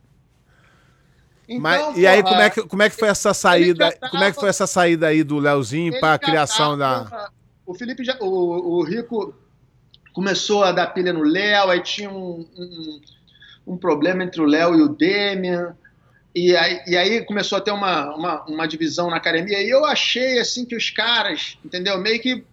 Então, Mas, e aí, como é, que, como é que foi essa saída? Tava, como é que foi essa saída aí do Leozinho para a criação tava, da. O Felipe já. O, o Rico começou a dar pilha no Léo, aí tinha um, um, um, problema entre o Léo e o Demian. E aí, e aí começou a ter uma, uma, uma, divisão na academia. E eu achei assim que os caras, entendeu? Meio que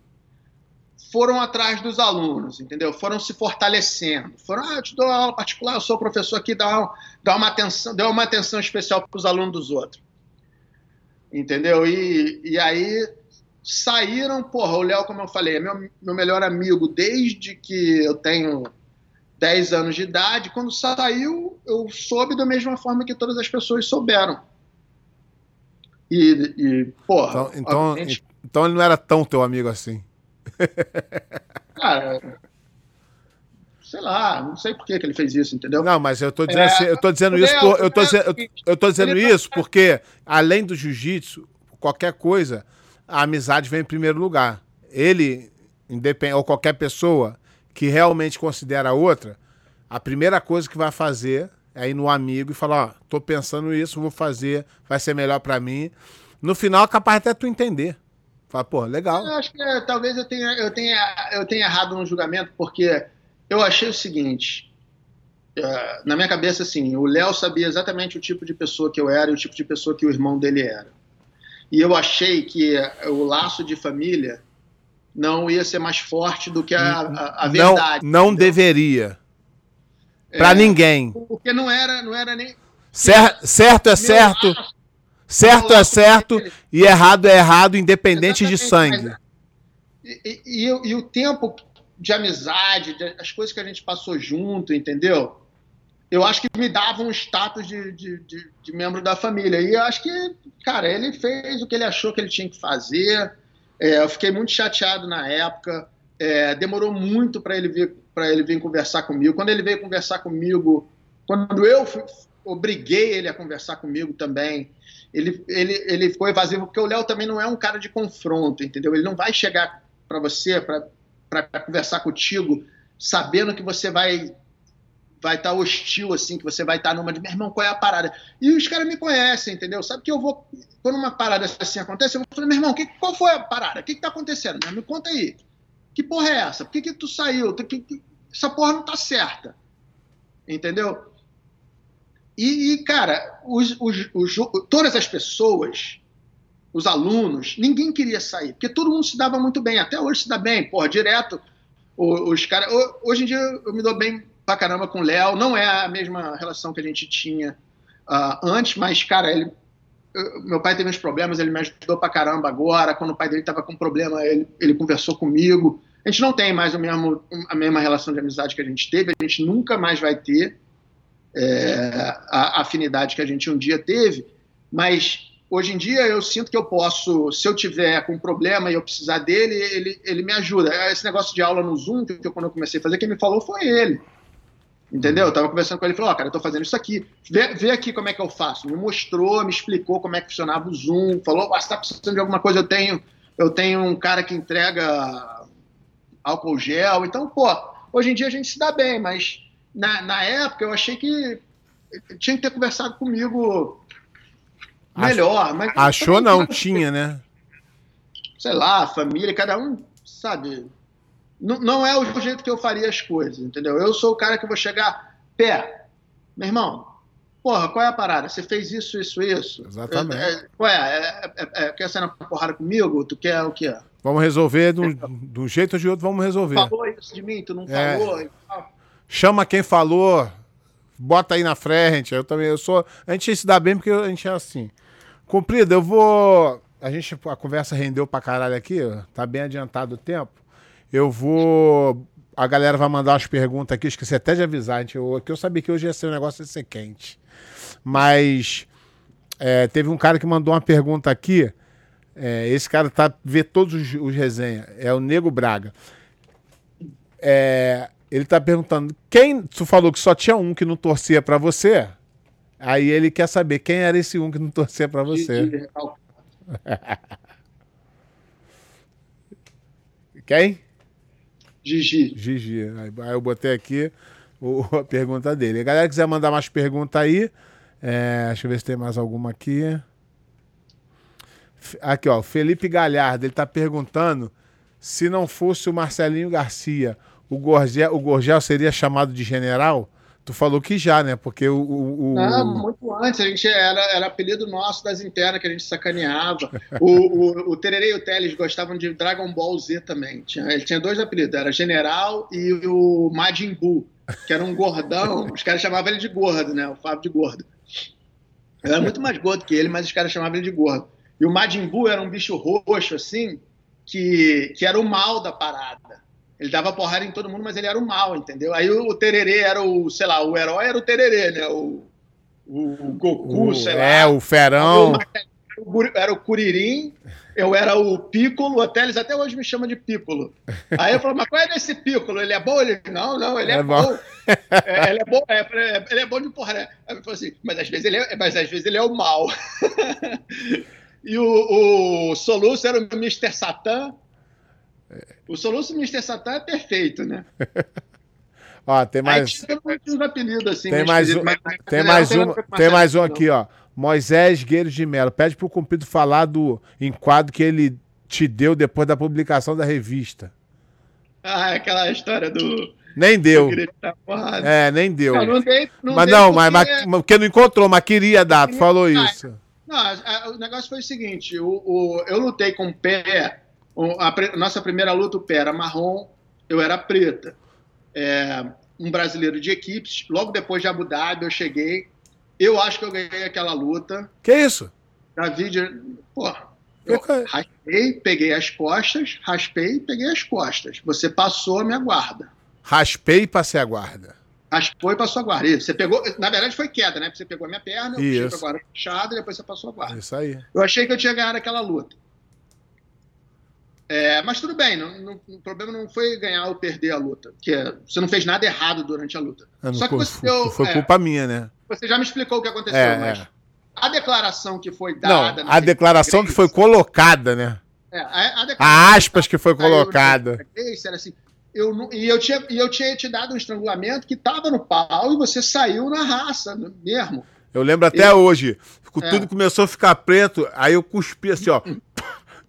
foram atrás dos alunos, entendeu? Foram se fortalecendo. Foram, ah, eu te dou aula particular, eu sou professor aqui, dá uma, dá uma atenção, deu uma atenção especial para os alunos dos outros. Entendeu? E, e aí saíram, porra, o Léo, como eu falei, é meu, meu melhor amigo desde que eu tenho 10 anos de idade. Quando saiu, eu soube da mesma forma que todas as pessoas souberam. E, e porra. Então, então, então ele não era tão teu amigo assim. [LAUGHS] Cara, sei lá, não sei por que, que ele fez isso, entendeu? Não, mas eu tô dizendo, é, assim, eu tô dizendo isso, por, eu tô, dizendo, eu tô dizendo isso porque, além do jiu-jitsu, qualquer coisa, a amizade vem em primeiro lugar. Ele, independ, ou qualquer pessoa que realmente considera a outra, a primeira coisa que vai fazer é ir no amigo e falar, ó, tô pensando isso, vou fazer, vai ser melhor para mim. No final, é capaz até tu entender. Fala, pô, legal. Eu acho que é, talvez eu tenha, eu, tenha, eu tenha errado no julgamento, porque eu achei o seguinte. Uh, na minha cabeça, assim, o Léo sabia exatamente o tipo de pessoa que eu era e o tipo de pessoa que o irmão dele era. E eu achei que o laço de família não ia ser mais forte do que a, a, a verdade. Não, não deveria. Para é, ninguém. Porque não era, não era nem. Cer certo é certo. Laço, Certo é certo [LAUGHS] e errado é errado, independente Exatamente, de sangue. E, e, e, o tempo de amizade, de, as coisas que a gente passou junto, entendeu? Eu acho que me dava um status de, de, de, de membro da família. E eu acho que, cara, ele fez o que ele achou que ele tinha que fazer. É, eu fiquei muito chateado na época. É, demorou muito para ele vir para ele vir conversar comigo. Quando ele veio conversar comigo, quando eu fui, obriguei ele a conversar comigo também, ele, ele, ele ficou evasivo, porque o Léo também não é um cara de confronto, entendeu? Ele não vai chegar para você, para conversar contigo, sabendo que você vai vai estar tá hostil, assim, que você vai estar tá numa de, meu irmão, qual é a parada? E os caras me conhecem, entendeu? Sabe que eu vou, quando uma parada assim acontece, eu vou falar, meu irmão, que, qual foi a parada? O que, que tá acontecendo? Me conta aí. Que porra é essa? Por que, que tu saiu? Que, que, essa porra não tá certa. Entendeu? E, e cara, os, os, os, todas as pessoas, os alunos, ninguém queria sair, porque todo mundo se dava muito bem. Até hoje se dá bem, porra, direto. Os, os. Hoje em dia eu me dou bem pra caramba com o Léo. Não é a mesma relação que a gente tinha uh, antes, mas, cara, ele, meu pai teve uns problemas, ele me ajudou pra caramba agora. Quando o pai dele tava com problema, ele, ele conversou comigo. A gente não tem mais o mesmo, a mesma relação de amizade que a gente teve, a gente nunca mais vai ter é, a afinidade que a gente um dia teve, mas hoje em dia eu sinto que eu posso, se eu tiver com um problema e eu precisar dele, ele, ele me ajuda. Esse negócio de aula no Zoom, que eu, quando eu comecei a fazer, quem me falou foi ele. Entendeu? Eu tava conversando com ele e falou: oh, cara, eu tô fazendo isso aqui. Vê, vê, aqui como é que eu faço. Me mostrou, me explicou como é que funcionava o Zoom. Falou: oh, você tá precisando de alguma coisa? Eu tenho, eu tenho um cara que entrega álcool gel. Então, pô, hoje em dia a gente se dá bem, mas na, na época eu achei que tinha que ter conversado comigo melhor. Mas Achou não, tinha, né? Sei lá, família, cada um, sabe? Não, não é o jeito que eu faria as coisas, entendeu? Eu sou o cara que vou chegar, pé, meu irmão, porra, qual é a parada? Você fez isso, isso, isso? Exatamente. É, é, qual é? É, é? Quer sair na porrada comigo? Tu quer o quê? Vamos resolver de um, jeito ou de outro, vamos resolver. Falou isso de mim, tu não é. falou? Chama quem falou, bota aí na frente. Eu também, eu sou. A gente se dá bem porque a gente é assim. Cumprido, eu vou. A gente, a conversa rendeu pra caralho aqui, tá bem adiantado o tempo. Eu vou. A galera vai mandar umas perguntas aqui, esqueci até de avisar, gente. Eu, que eu sabia que hoje ia ser um negócio de ser quente. Mas é, teve um cara que mandou uma pergunta aqui. É, esse cara tá vê todos os, os resenhas. É o Nego Braga. É, ele tá perguntando quem. Tu falou que só tinha um que não torcia para você. Aí ele quer saber quem era esse um que não torcia para você. [LAUGHS] quem? Gigi. Gigi. Aí eu botei aqui a pergunta dele. A galera quiser mandar mais perguntas aí. É, deixa eu ver se tem mais alguma aqui. Aqui, ó. Felipe Galhardo, ele tá perguntando se não fosse o Marcelinho Garcia, o Gorgel, o Gorgel seria chamado de general? Tu falou que já, né? Porque o. o, o... Não, muito antes. A gente era, era apelido nosso das internas que a gente sacaneava. [LAUGHS] o, o, o Tererê e o Teles gostavam de Dragon Ball Z também. Tinha, ele tinha dois apelidos, era General e o Majin Buu, que era um gordão. Os caras chamavam ele de gordo, né? O Fábio de gordo. Eu era muito mais gordo que ele, mas os caras chamavam ele de gordo. E o Majin Buu era um bicho roxo, assim, que, que era o mal da parada. Ele dava porrada em todo mundo, mas ele era o mal, entendeu? Aí o, o Tererê era o, sei lá, o herói era o Tererê, né? O, o Goku, o, sei lá. É, o Ferão. Era o Curirim, eu era o Piccolo, até eles até hoje me chamam de Piccolo. Aí eu falo, mas qual é desse Piccolo? Ele é bom? Ele, não, não, ele é, é bom. bom. É, ele é bom, é, é, ele é bom de porra, né? Aí eu falo assim, mas às vezes ele é, mas às vezes ele é o mal. [LAUGHS] e o, o Soluço era o Mr. Satan, o soluço Mr. Satan é perfeito, né? [LAUGHS] ó, tem mais. Aí, apelido, assim, tem mais um, mas, tem mais um, tem mais um aqui, ó. Moisés Gueiros de Mello. Pede pro Cumprido falar do enquadro que ele te deu depois da publicação da revista. Ah, aquela história do. Nem deu. É, nem deu. Não, não dei, não mas não, porque... mas, mas porque não encontrou, mas queria dar, tu falou isso. Não, o negócio foi o seguinte: o, o, eu lutei com o pé a nossa primeira luta, o pé era marrom, eu era preta. É, um brasileiro de equipes. Logo depois de Abu Dhabi, eu cheguei. Eu acho que eu ganhei aquela luta. Que isso? David, pô, eu raspei, peguei as costas, raspei, peguei as costas. Você passou a minha guarda. Raspei e passei a guarda. Raspou e passou a guarda. Isso. Você pegou, na verdade foi queda, né? Você pegou a minha perna, eu puxei a guarda fechada e depois você passou a guarda. Isso aí. Eu achei que eu tinha ganhado aquela luta. É, mas tudo bem, não, não, o problema não foi ganhar ou perder a luta, que é, você não fez nada errado durante a luta. É, Só que você deu, foi é, culpa minha, né? Você já me explicou o que aconteceu, é, mas é. a declaração que foi dada. Não, a declaração que foi colocada, né? É, a, a, a aspas que foi colocada. Era assim, eu, e, eu tinha, e eu tinha te dado um estrangulamento que estava no pau e você saiu na raça mesmo. Eu lembro até e, hoje. Tudo começou a ficar preto, aí eu cuspi assim, ó.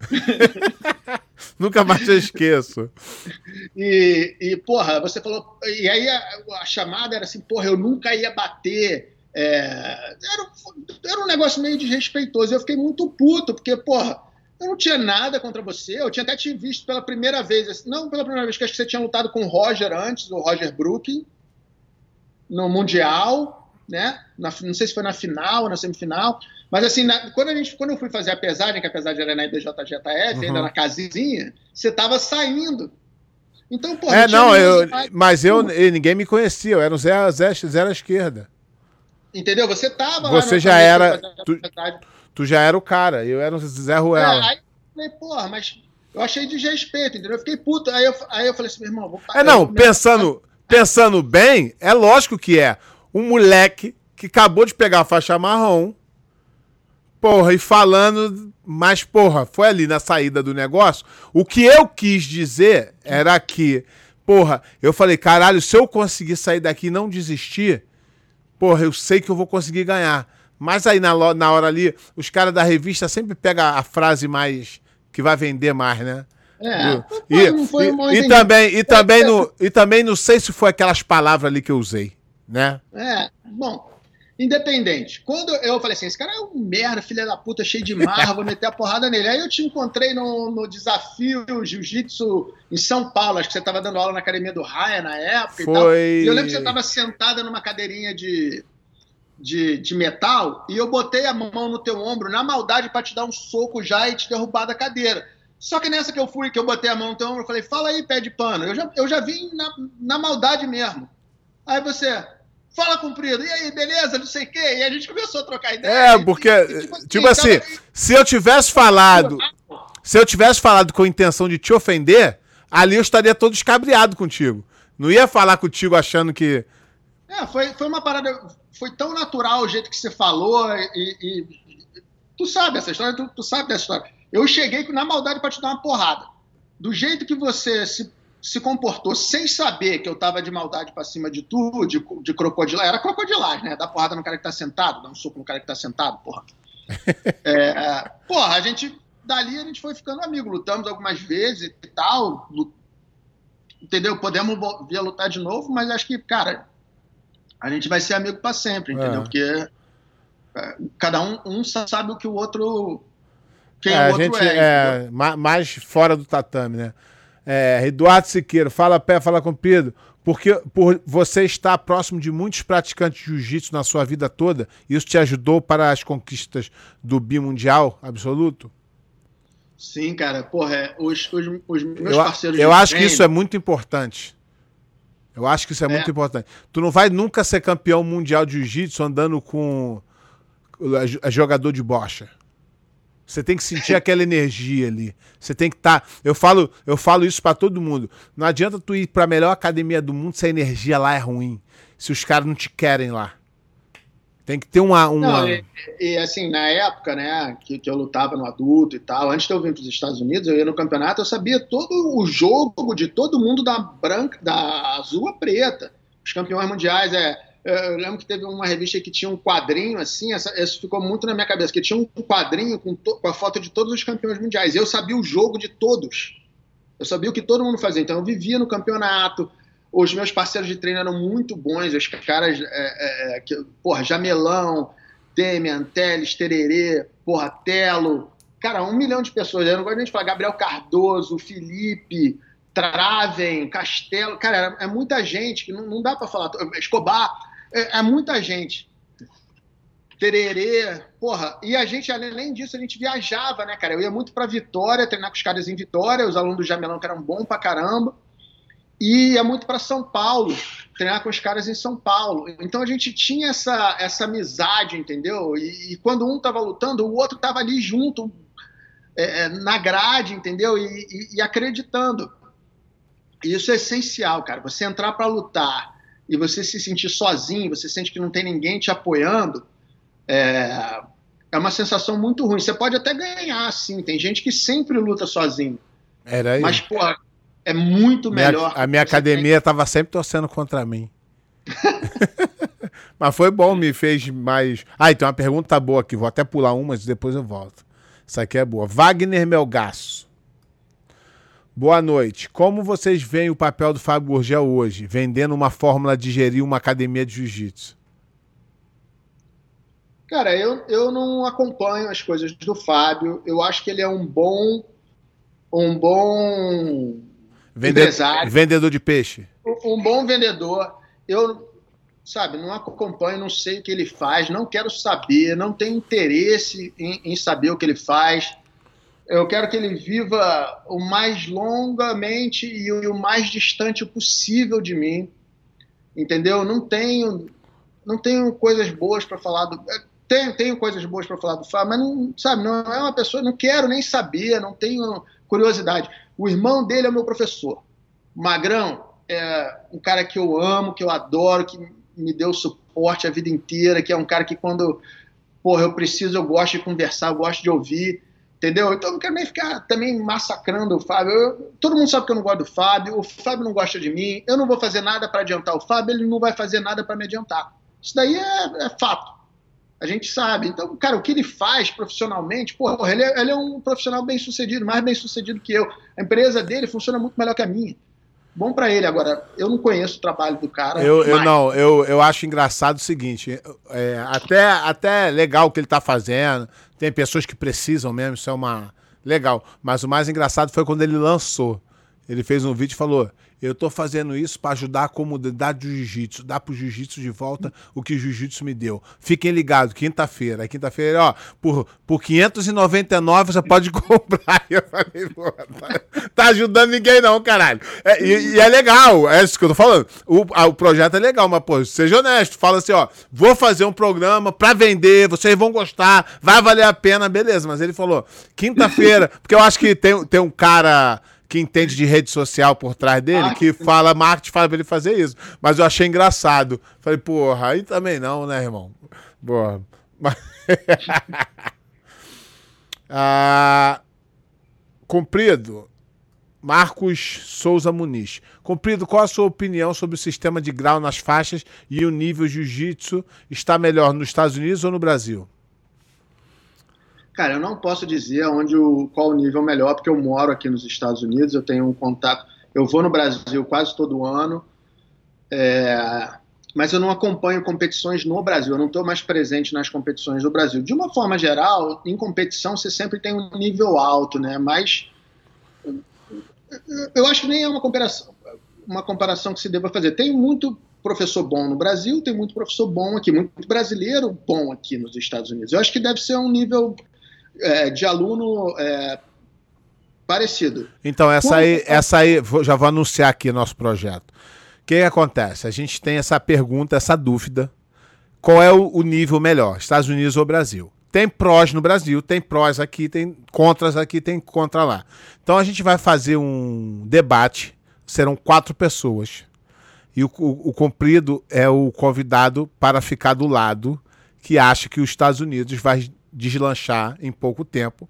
[LAUGHS] Nunca mais eu esqueço. E, e, porra, você falou. E aí a, a, chamada era assim, porra, eu nunca ia bater. É, era, era um negócio meio desrespeitoso. Eu fiquei muito puto, porque, porra, eu não tinha nada contra você. Eu tinha até te visto pela primeira vez. Assim, não pela primeira vez, que acho que você tinha lutado com o Roger antes, o Roger Brooking, no Mundial, né? Na, não sei se foi na final na semifinal. Mas assim, na, quando, a gente, quando eu fui fazer a pesagem, que a pesagem era na IBJJF, uhum. ainda na casinha, você tava saindo. Então, pô, É, não, eu, mas eu, ninguém me conhecia, eu era o Zé, Zé, Zé à esquerda. Entendeu? Você tava Você já era. Tu, tu, já era o cara, eu era o Zé Ruela. É, aí eu falei, porra, mas eu achei desrespeito, entendeu? Eu fiquei puto. Aí eu, aí eu falei assim, meu irmão, vou parar. É, não, pensando, pensando bem, é lógico que é. Um moleque que acabou de pegar a faixa marrom Porra, e falando, mas porra, foi ali na saída do negócio. O que eu quis dizer era que, porra, eu falei, caralho, se eu conseguir sair daqui e não desistir, porra, eu sei que eu vou conseguir ganhar. Mas aí na, na hora ali, os caras da revista sempre pegam a frase mais que vai vender mais, né? É, e, e, e, também, e, também no, e também não sei se foi aquelas palavras ali que eu usei, né? É, bom, Independente. Quando eu falei assim, esse cara é um merda, filha da puta, cheio de marra, vou meter a porrada nele. Aí eu te encontrei no, no desafio Jiu-Jitsu em São Paulo, acho que você estava dando aula na academia do Raia na época Foi... e tal. E eu lembro que você estava sentada numa cadeirinha de, de, de, metal e eu botei a mão no teu ombro na maldade para te dar um soco já e te derrubar da cadeira. Só que nessa que eu fui, que eu botei a mão no teu ombro, eu falei, fala aí, pé de pano. Eu já, eu já vim na, na maldade mesmo. Aí você, fala comprido, e aí, beleza, não sei o quê, e a gente começou a trocar ideia. É, porque, e, tipo, assim, tipo assim, se eu tivesse falado, se eu tivesse falado com a intenção de te ofender, ali eu estaria todo escabriado contigo. Não ia falar contigo achando que... É, foi, foi uma parada, foi tão natural o jeito que você falou, e, e tu sabe essa história, tu, tu sabe dessa história. Eu cheguei na maldade para te dar uma porrada. Do jeito que você se se comportou sem saber que eu tava de maldade para cima de tudo, de, de crocodilar. Era crocodilagem, né? Dar porrada no cara que tá sentado, dar um soco no cara que tá sentado, porra. [LAUGHS] é, porra, a gente. Dali a gente foi ficando amigo, lutamos algumas vezes e tal. Entendeu? Podemos vir a lutar de novo, mas acho que, cara, a gente vai ser amigo para sempre, entendeu? É. Porque é, cada um, um sabe o que o outro. Quem é, o outro gente, é. é mais fora do tatame, né? É, Eduardo Siqueiro, fala pé, fala comprido. Porque por você estar próximo de muitos praticantes de jiu-jitsu na sua vida toda, isso te ajudou para as conquistas do bimundial absoluto? Sim, cara. Porra, é, os, os, os meus eu, parceiros. Eu acho treino... que isso é muito importante. Eu acho que isso é, é, muito importante. Tu não vai nunca ser campeão mundial de jiu-jitsu andando com jogador de bocha. Você tem que sentir aquela energia ali. Você tem que estar. Tá... Eu falo, eu falo isso para todo mundo. Não adianta tu ir para a melhor academia do mundo se a energia lá é ruim. Se os caras não te querem lá. Tem que ter uma. uma... Não, e, e, assim, na época, né, que, que eu lutava no adulto e tal, antes de eu vir para os Estados Unidos, eu ia no campeonato, eu sabia todo o jogo de todo mundo da branca, da azul a preta. Os campeões mundiais é eu lembro que teve uma revista que tinha um quadrinho assim, essa, isso ficou muito na minha cabeça, que tinha um quadrinho com, to, com a foto de todos os campeões mundiais. Eu sabia o jogo de todos. Eu sabia o que todo mundo fazia. Então eu vivia no campeonato. Os meus parceiros de treino eram muito bons. Os caras, é, é, que, porra, Jamelão, Demian, Teles, Tererê, porra, Telo. Cara, um milhão de pessoas. Eu não gosto nem de falar Gabriel Cardoso, Felipe, Traven, Castelo. Cara, é, é muita gente que não, não dá para falar. Escobar é, é muita gente. Tererê, porra, e a gente, além disso, a gente viajava, né, cara? Eu ia muito pra Vitória, treinar com os caras em Vitória, os alunos do Jamelão que eram bons pra caramba, e ia muito para São Paulo, treinar com os caras em São Paulo. Então a gente tinha essa, essa amizade, entendeu? E, e quando um tava lutando, o outro tava ali junto, é, é na grade, entendeu? E, e, e acreditando. Isso é essencial, cara. Você entrar para lutar e você se sentir sozinho, você sente que não tem ninguém te apoiando, é, é uma sensação muito ruim. Você pode até ganhar, sim. Tem gente que sempre luta sozinho. Era aí. Mas, pô, é muito melhor. Minha, a minha academia estava sempre torcendo contra mim. [LAUGHS] mas foi bom, me fez mais. Ah, então uma pergunta boa aqui. Vou até pular uma, mas depois eu volto. Isso aqui é boa. Wagner Melgaço. Boa noite. Como vocês veem o papel do Fábio Gurgel hoje, vendendo uma fórmula de gerir uma academia de jiu-jitsu? Cara, eu, eu não acompanho as coisas do Fábio. Eu acho que ele é um bom um bom Vende empresário. Vendedor de peixe. Um, bom vendedor. Eu, sabe, não acompanho, não sei o que ele faz, não quero saber, não tenho interesse em, em saber o que ele faz eu quero que ele viva o mais longamente e o mais distante possível de mim. Entendeu? Não tenho, não tenho coisas boas para falar do. É, tenho, tenho coisas boas para falar do Fábio, mas não, sabe, não é uma pessoa, não quero nem saber, não tenho curiosidade. O irmão dele é meu professor. Magrão é um cara que eu amo, que eu adoro, que me deu suporte a vida inteira, que é um cara que quando porra, eu preciso, eu gosto de conversar, eu gosto de ouvir. Entendeu? Então eu não quero nem ficar também massacrando o Fábio. Eu, todo mundo sabe que eu não gosto do Fábio, o Fábio não gosta de mim, eu não vou fazer nada para adiantar o Fábio, ele não vai fazer nada para me adiantar. Isso daí é, é, fato. A gente sabe. Então, cara, o que ele faz profissionalmente, porra, ele é, ele é um profissional bem sucedido, mais bem sucedido que eu. A empresa dele funciona muito melhor que a minha bom para ele. Agora, eu não conheço o trabalho do cara. Eu, eu não, eu, eu acho engraçado o seguinte: é, até, até legal o que ele tá fazendo. Tem pessoas que precisam mesmo, isso é uma. Legal. Mas o mais engraçado foi quando ele lançou. Ele fez um vídeo e falou: eu tô fazendo isso para ajudar a comunidade do jiu-jitsu, dar pro jiu-jitsu de volta o que o jiu-jitsu me deu. Fiquem ligados, quinta-feira. Quinta-feira, ó, por, por 599 você pode [LAUGHS] comprar. Eu falei, pô, tá, tá, ajudando ninguém não, caralho. É, e, e, é legal, é isso que eu tô falando. O, a, o projeto é legal, mas, pô, seja honesto. Fala assim, ó, vou fazer um programa para vender, vocês vão gostar, vai valer a pena, beleza. Mas ele falou, quinta-feira, porque eu acho que tem, tem um cara que entende de rede social por trás dele, que fala, marketing fala pra ele fazer isso. Mas eu achei engraçado. Falei, porra, aí também não, né, irmão? Porra. Mas... [LAUGHS] ah, comprido. Marcos Souza Muniz. Comprido, qual a sua opinião sobre o sistema de grau nas faixas e o nível jiu-jitsu está melhor nos Estados Unidos ou no Brasil? Cara, eu não posso dizer onde o, qual o nível melhor, porque eu moro aqui nos Estados Unidos, eu tenho um contato. Eu vou no Brasil quase todo ano. É, mas eu não acompanho competições no Brasil, eu não estou mais presente nas competições do Brasil. De uma forma geral, em competição você sempre tem um nível alto, né? Mas eu acho que nem é uma comparação, uma comparação que se deva fazer. Tem muito professor bom no Brasil, tem muito professor bom aqui, muito brasileiro bom aqui nos Estados Unidos. Eu acho que deve ser um nível é, de aluno é, parecido. Então, essa aí, essa aí, já vou anunciar aqui nosso projeto que acontece? A gente tem essa pergunta, essa dúvida. Qual é o, o nível melhor, Estados Unidos ou Brasil? Tem prós no Brasil, tem prós aqui, tem contras aqui, tem contra lá. Então a gente vai fazer um debate. Serão quatro pessoas. E o, o, o comprido é o convidado para ficar do lado que acha que os Estados Unidos vai deslanchar em pouco tempo.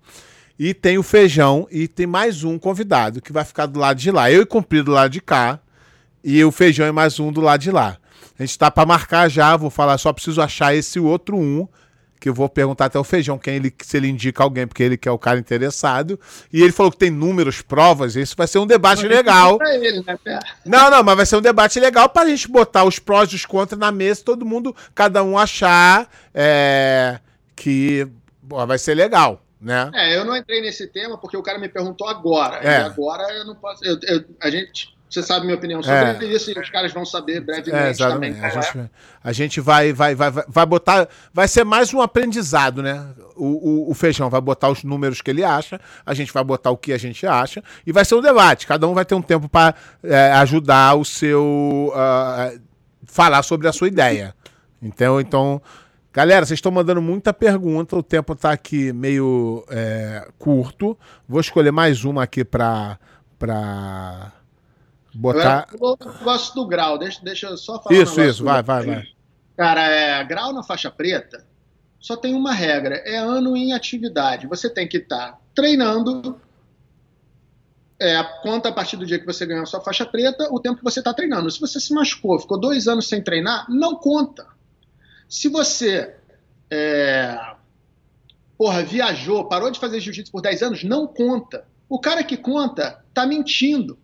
E tem o feijão e tem mais um convidado que vai ficar do lado de lá. Eu e comprido do lado de cá e o feijão é mais um do lado de lá. A gente está para marcar já, vou falar, só preciso achar esse outro um, que eu vou perguntar até o feijão quem ele, se ele indica alguém, porque ele quer o cara interessado. E ele falou que tem números, provas, isso vai ser um debate mas legal. Ele, né, não, não, mas vai ser um debate legal para a gente botar os prós e os contras na mesa, todo mundo, cada um achar é, que vai ser legal. Né? É, eu não entrei nesse tema porque o cara me perguntou agora. É. E agora eu não posso. Eu, eu, a gente você sabe minha opinião sobre é. isso e os caras vão saber brevemente é, também. A gente, é. a gente vai, vai, vai, vai botar. Vai ser mais um aprendizado, né? O, o, o, Feijão vai botar os números que ele acha, a gente vai botar o que a gente acha, e vai ser um debate. Cada um vai ter um tempo para é, ajudar o seu. Uh, falar sobre a sua ideia. Então, então. Galera, vocês estão mandando muita pergunta, o tempo está aqui meio é, curto. Vou escolher mais uma aqui para. Pra Botar. Eu, gosto do grau, deixa, deixa eu só falar. Isso, um isso, vai, vai, vai. Cara, é, grau na faixa preta só tem uma regra: é ano em atividade. Você tem que estar tá treinando. É, conta a partir do dia que você ganhou a sua faixa preta, o tempo que você está treinando. Se você se machucou, ficou dois anos sem treinar, não conta. Se você é, porra, viajou, parou de fazer jiu-jitsu por 10 anos, não conta. O cara que conta tá mentindo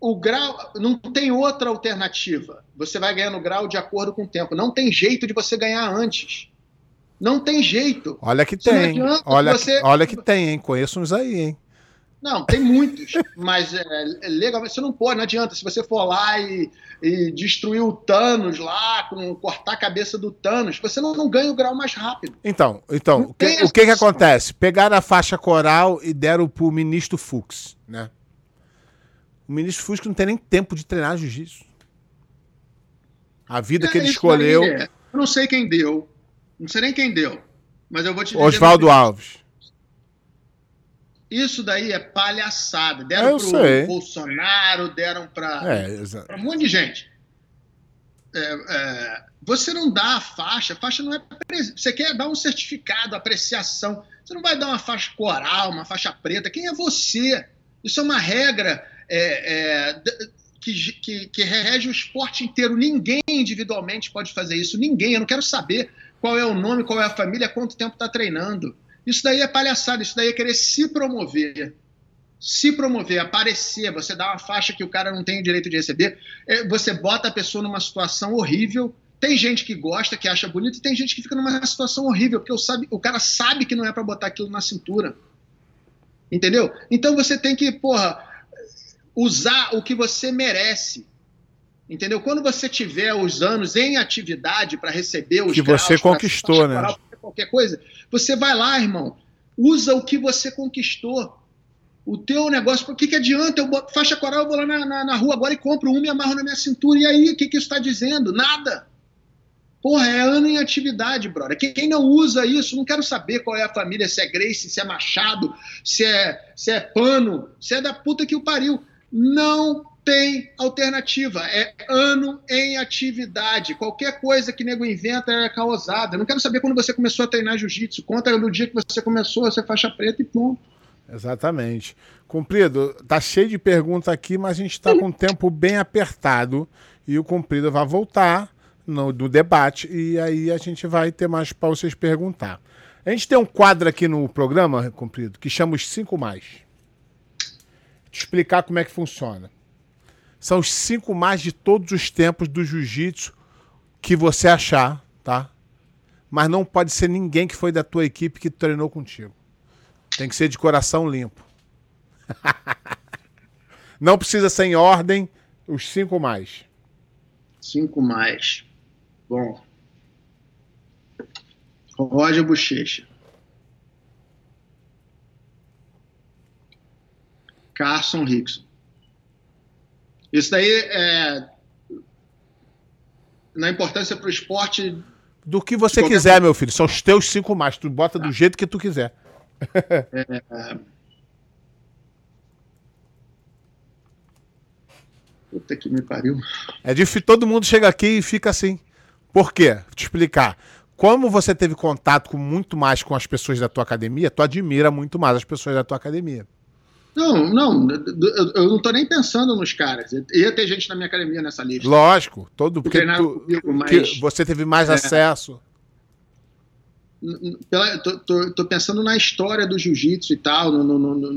o grau não tem outra alternativa. Você vai ganhando grau de acordo com o tempo. Não tem jeito de você ganhar antes. Não tem jeito. Olha que tem. Olha, você... olha que tem, hein? Conheço uns aí, hein? Não, tem muitos, [LAUGHS] mas é, é, legal. Você não pode, não adianta. Se você for lá e, e destruir o Thanos lá, com, cortar a cabeça do Thanos, você não, não ganha o grau mais rápido. Então, então o que, o que, que acontece? Pegaram a faixa coral e deram pro ministro Fux, né? O ministro Fusco não tem nem tempo de treinar jiu-jitsu. A vida é, que ele escolheu. É. Eu não sei quem deu. Não sei nem quem deu. Mas eu vou te dizer. Oswaldo Alves. Isso daí é palhaçada. Deram para o Bolsonaro, deram para é, um monte de gente. É, é, você não dá a faixa, a faixa não é. Você quer dar um certificado, apreciação. Você não vai dar uma faixa coral, uma faixa preta. Quem é você? Isso é uma regra é, é, que, que, que rege o esporte inteiro. Ninguém individualmente pode fazer isso. Ninguém. Eu não quero saber qual é o nome, qual é a família, quanto tempo está treinando. Isso daí é palhaçada, isso daí é querer se promover. Se promover, aparecer, você dá uma faixa que o cara não tem o direito de receber, é, você bota a pessoa numa situação horrível. Tem gente que gosta, que acha bonito, e tem gente que fica numa situação horrível, porque o, sabe, o cara sabe que não é para botar aquilo na cintura. Entendeu? Então você tem que, porra, usar o que você merece. Entendeu? Quando você tiver os anos em atividade para receber os que graus, você conquistou, né? Qualquer coisa, você vai lá, irmão, usa o que você conquistou. O teu negócio, o que, que adianta? Eu boto faixa coral, eu vou lá na, na, na rua agora e compro um, me amarro na minha cintura. E aí, o que, que isso está dizendo? Nada. Porra, é ano em atividade, brother. Quem não usa isso, não quero saber qual é a família, se é Grace, se é Machado, se é, se é Pano, se é da puta que o pariu. Não tem alternativa. É ano em atividade. Qualquer coisa que nego inventa é causada. Não quero saber quando você começou a treinar jiu-jitsu. Conta no dia que você começou a ser faixa preta e ponto. Exatamente. Cumprido, tá cheio de perguntas aqui, mas a gente está com o tempo bem apertado e o Cumprido vai voltar no, debate e aí a gente vai ter mais para vocês perguntar. A gente tem um quadro aqui no programa, Cumprido, que chama os cinco mais te explicar como é que funciona. São os cinco mais de todos os tempos do jiu-jitsu que você achar, tá? Mas não pode ser ninguém que foi da tua equipe que treinou contigo. Tem que ser de coração limpo. [LAUGHS] não precisa ser em ordem, os cinco mais. Cinco mais. Bom. Roger Bochecha. Carson Rickson. Isso daí é na importância para o esporte. Do que você quiser, meu filho. São os teus cinco mais. Tu bota do ah. jeito que tu quiser. [LAUGHS] é... Puta que me pariu. É difícil. Todo mundo chega aqui e fica assim. Por quê? Vou te explicar. Como você teve contato com muito mais com as pessoas da tua academia, tu admira muito mais as pessoas da tua academia. Não, não, eu não tô nem pensando nos caras. Ia ter gente na minha academia nessa lista. Lógico, todo porque tu, comigo, mas, você teve mais é, acesso. Pela, tô, tô, tô, pensando na história do jiu-jitsu e tal, no, no, no,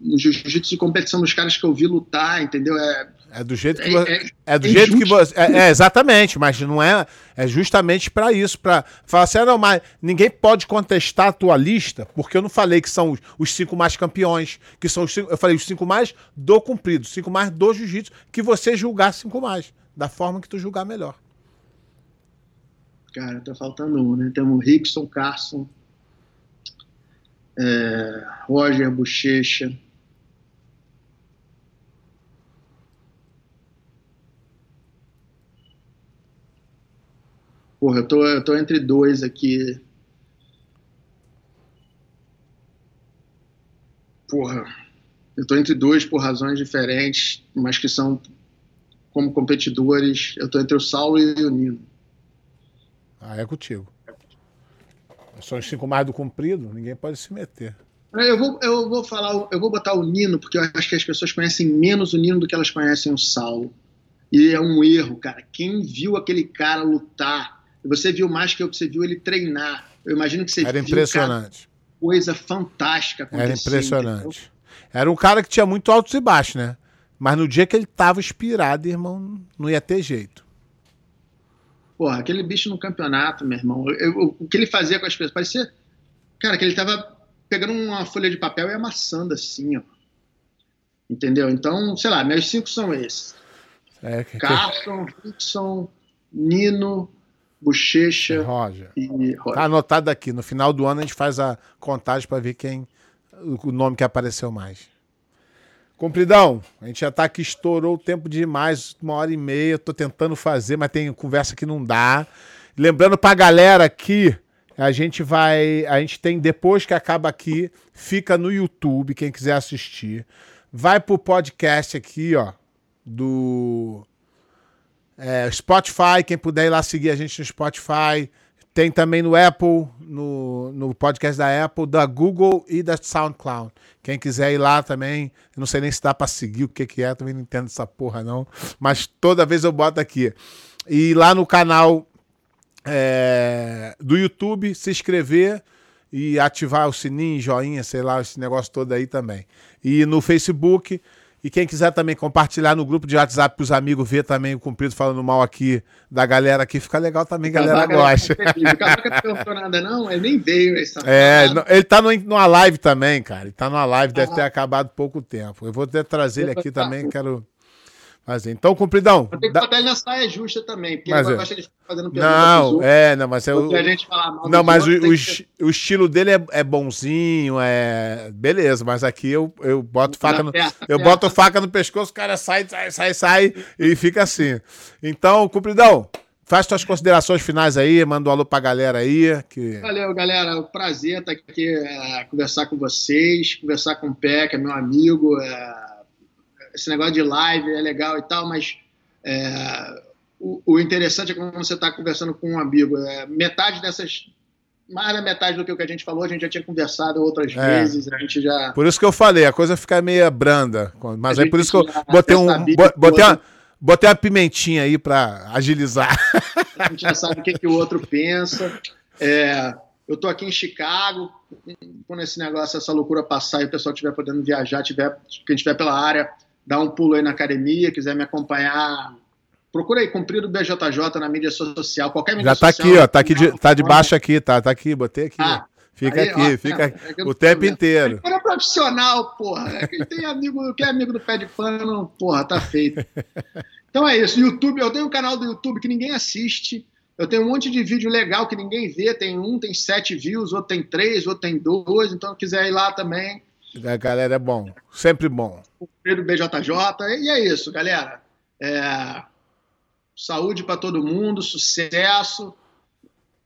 no, jiu-jitsu de competição dos caras que eu vi lutar, entendeu? É, é do jeito que você, é, é do é jeito que você é, é, exatamente, mas não é é justamente para isso, para falar assim, ah, não, mas ninguém pode contestar a tua lista, porque eu não falei que são os, os cinco mais campeões, que são os cinco, eu falei os cinco mais do cumprido, cinco mais do jiu-jitsu, que você julgar cinco mais, da forma que tu julgar melhor. Cara, tá faltando um, né? Temos Rickson, Carson, é, Roger Bochecha, Porra, eu tô, eu tô entre dois aqui. Porra, eu tô entre dois por razões diferentes, mas que são como competidores. Eu tô entre o Saulo e o Nino. Ah, é contigo. São os cinco mais do comprido, ninguém pode se meter. É, eu vou, eu vou falar, eu vou botar o Nino, porque eu acho que as pessoas conhecem menos o Nino do que elas conhecem o Saulo. E é um erro, cara. Quem viu aquele cara lutar você viu mais que eu, você viu ele treinar. Eu imagino que você Era viu, impressionante. Coisa fantástica Era impressionante. Entendeu? Era um cara que tinha muito altos e baixos, né? Mas no dia que ele tava inspirado, irmão, não ia ter jeito. Porra, aquele bicho no campeonato, meu irmão, eu, eu, o que ele fazia com as pessoas, parecia, cara, que ele tava pegando uma folha de papel e amassando assim, ó. Entendeu? Então, sei lá, meus cinco são esses. É, que, Carson, Rickson, Nino, Bochecha Roger. e Roger. Tá anotado aqui. No final do ano a gente faz a contagem para ver quem o nome que apareceu mais. Compridão, a gente já tá aqui, estourou o tempo demais, uma hora e meia. Tô tentando fazer, mas tem conversa que não dá. Lembrando pra galera aqui, a gente vai. A gente tem, depois que acaba aqui, fica no YouTube, quem quiser assistir. Vai pro podcast aqui, ó, do é, Spotify, quem puder ir lá seguir a gente no Spotify. Tem também no Apple, no, no podcast da Apple, da Google e da SoundCloud. Quem quiser ir lá também, não sei nem se dá para seguir o que, que é, também não entendo essa porra não. Mas toda vez eu boto aqui. E lá no canal é, do YouTube, se inscrever e ativar o sininho, joinha, sei lá, esse negócio todo aí também. E no Facebook e quem quiser também compartilhar no grupo de WhatsApp para os amigos ver também o Cumprido falando mal aqui da galera aqui, fica legal também, a galera gosta. O cara não perguntou nada, não, ele nem veio. É, ele tá numa live também, cara. Ele tá numa live, deve ah. ter acabado pouco tempo. Eu vou até trazer ele aqui também, quero fazer. Então, cumpridão. Tem que botar ele na saia justa também, porque mas ele gosta de fazendo Não, é, não, mas é o. A gente falar mal não, mas o, o, que... o, estilo dele é, é, bonzinho, é. Beleza, mas aqui eu, eu boto faca no. eu boto faca no pescoço, o cara sai, sai, sai, sai e fica assim. Então, cumpridão. Faz suas considerações finais aí, manda um alô pra galera aí. Que... Valeu, galera. É prazer estar aqui, é, conversar com vocês, conversar com o Pé, que é meu amigo. É esse negócio de live é legal e tal, mas é, o, o, interessante é quando você está conversando com um amigo. É, metade dessas. Mais da metade do que, o que a gente falou, a gente já tinha conversado outras é. vezes, a gente já. Por isso que eu falei, a coisa fica meio branda. Mas é por isso que eu botei um. Botei uma, botei uma pimentinha aí para agilizar. A gente já sabe o que, que o outro pensa. É, eu tô aqui em Chicago, quando esse negócio, essa loucura passar e o pessoal estiver podendo viajar, tiver, quem estiver pela área, dar um pulo aí na academia, quiser me acompanhar, procura aí, Cumprido BJJ na mídia social, qualquer mídia Já tá social. aqui, ó, tá aqui, de, tá debaixo aqui, tá, tá aqui, botei aqui. Ah, fica aí, aqui, ó, fica é, é o tempo inteiro. É profissional, porra. É quem tem amigo, quem é amigo do pé de pano, porra, tá feito. Então é isso, YouTube, eu tenho um canal do YouTube que ninguém assiste, eu tenho um monte de vídeo legal que ninguém vê, tem um tem sete views, outro tem três, outro tem dois, então quiser ir lá também. A galera é bom, sempre bom. Cumprido BJJ, e é isso, galera. É, saúde para todo mundo, sucesso.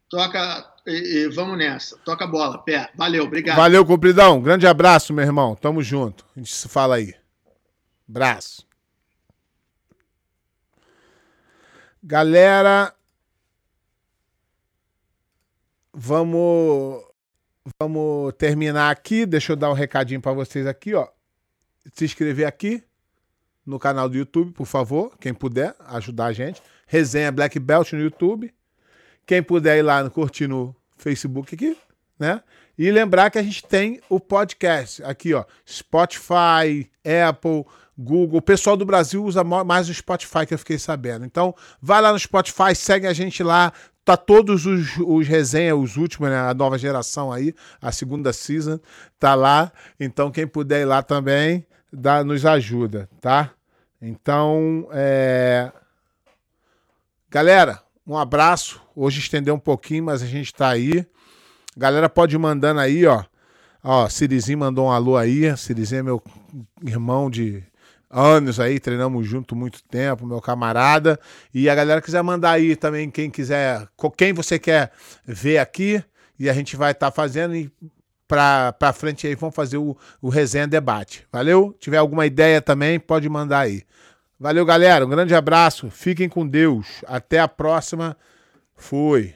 Toca e, e, vamos nessa. Toca a bola, pé. Valeu, obrigado. Valeu, cumpridão. Grande abraço, meu irmão. Tamo junto. A gente se fala aí. Abraço. Galera, vamos vamos terminar aqui. Deixa eu dar um recadinho para vocês aqui, ó. Se inscrever aqui no canal do YouTube, por favor, quem puder ajudar a gente. Resenha Black Belt no YouTube. Quem puder ir lá curtir no Facebook aqui, né? E lembrar que a gente tem o podcast aqui, ó, Spotify, Apple, Google. O pessoal do Brasil usa mais o Spotify que eu fiquei sabendo. Então, vai lá no Spotify, segue a gente lá. Tá todos os, os resenhas, os últimos, né? A nova geração aí, a segunda season, tá lá. Então, quem puder ir lá também, dá, nos ajuda, tá? Então, é... galera, um abraço. Hoje estendeu um pouquinho, mas a gente tá aí. Galera, pode ir mandando aí, ó. Ó, Cirizinho mandou um alô aí. Cirizinho é meu irmão de anos aí, treinamos junto muito tempo, meu camarada. E a galera quiser mandar aí também, quem quiser, quem você quer ver aqui, e a gente vai estar tá fazendo. E pra frente aí, vamos fazer o, o resenha debate. Valeu? Tiver alguma ideia também, pode mandar aí. Valeu, galera. Um grande abraço. Fiquem com Deus. Até a próxima. Fui.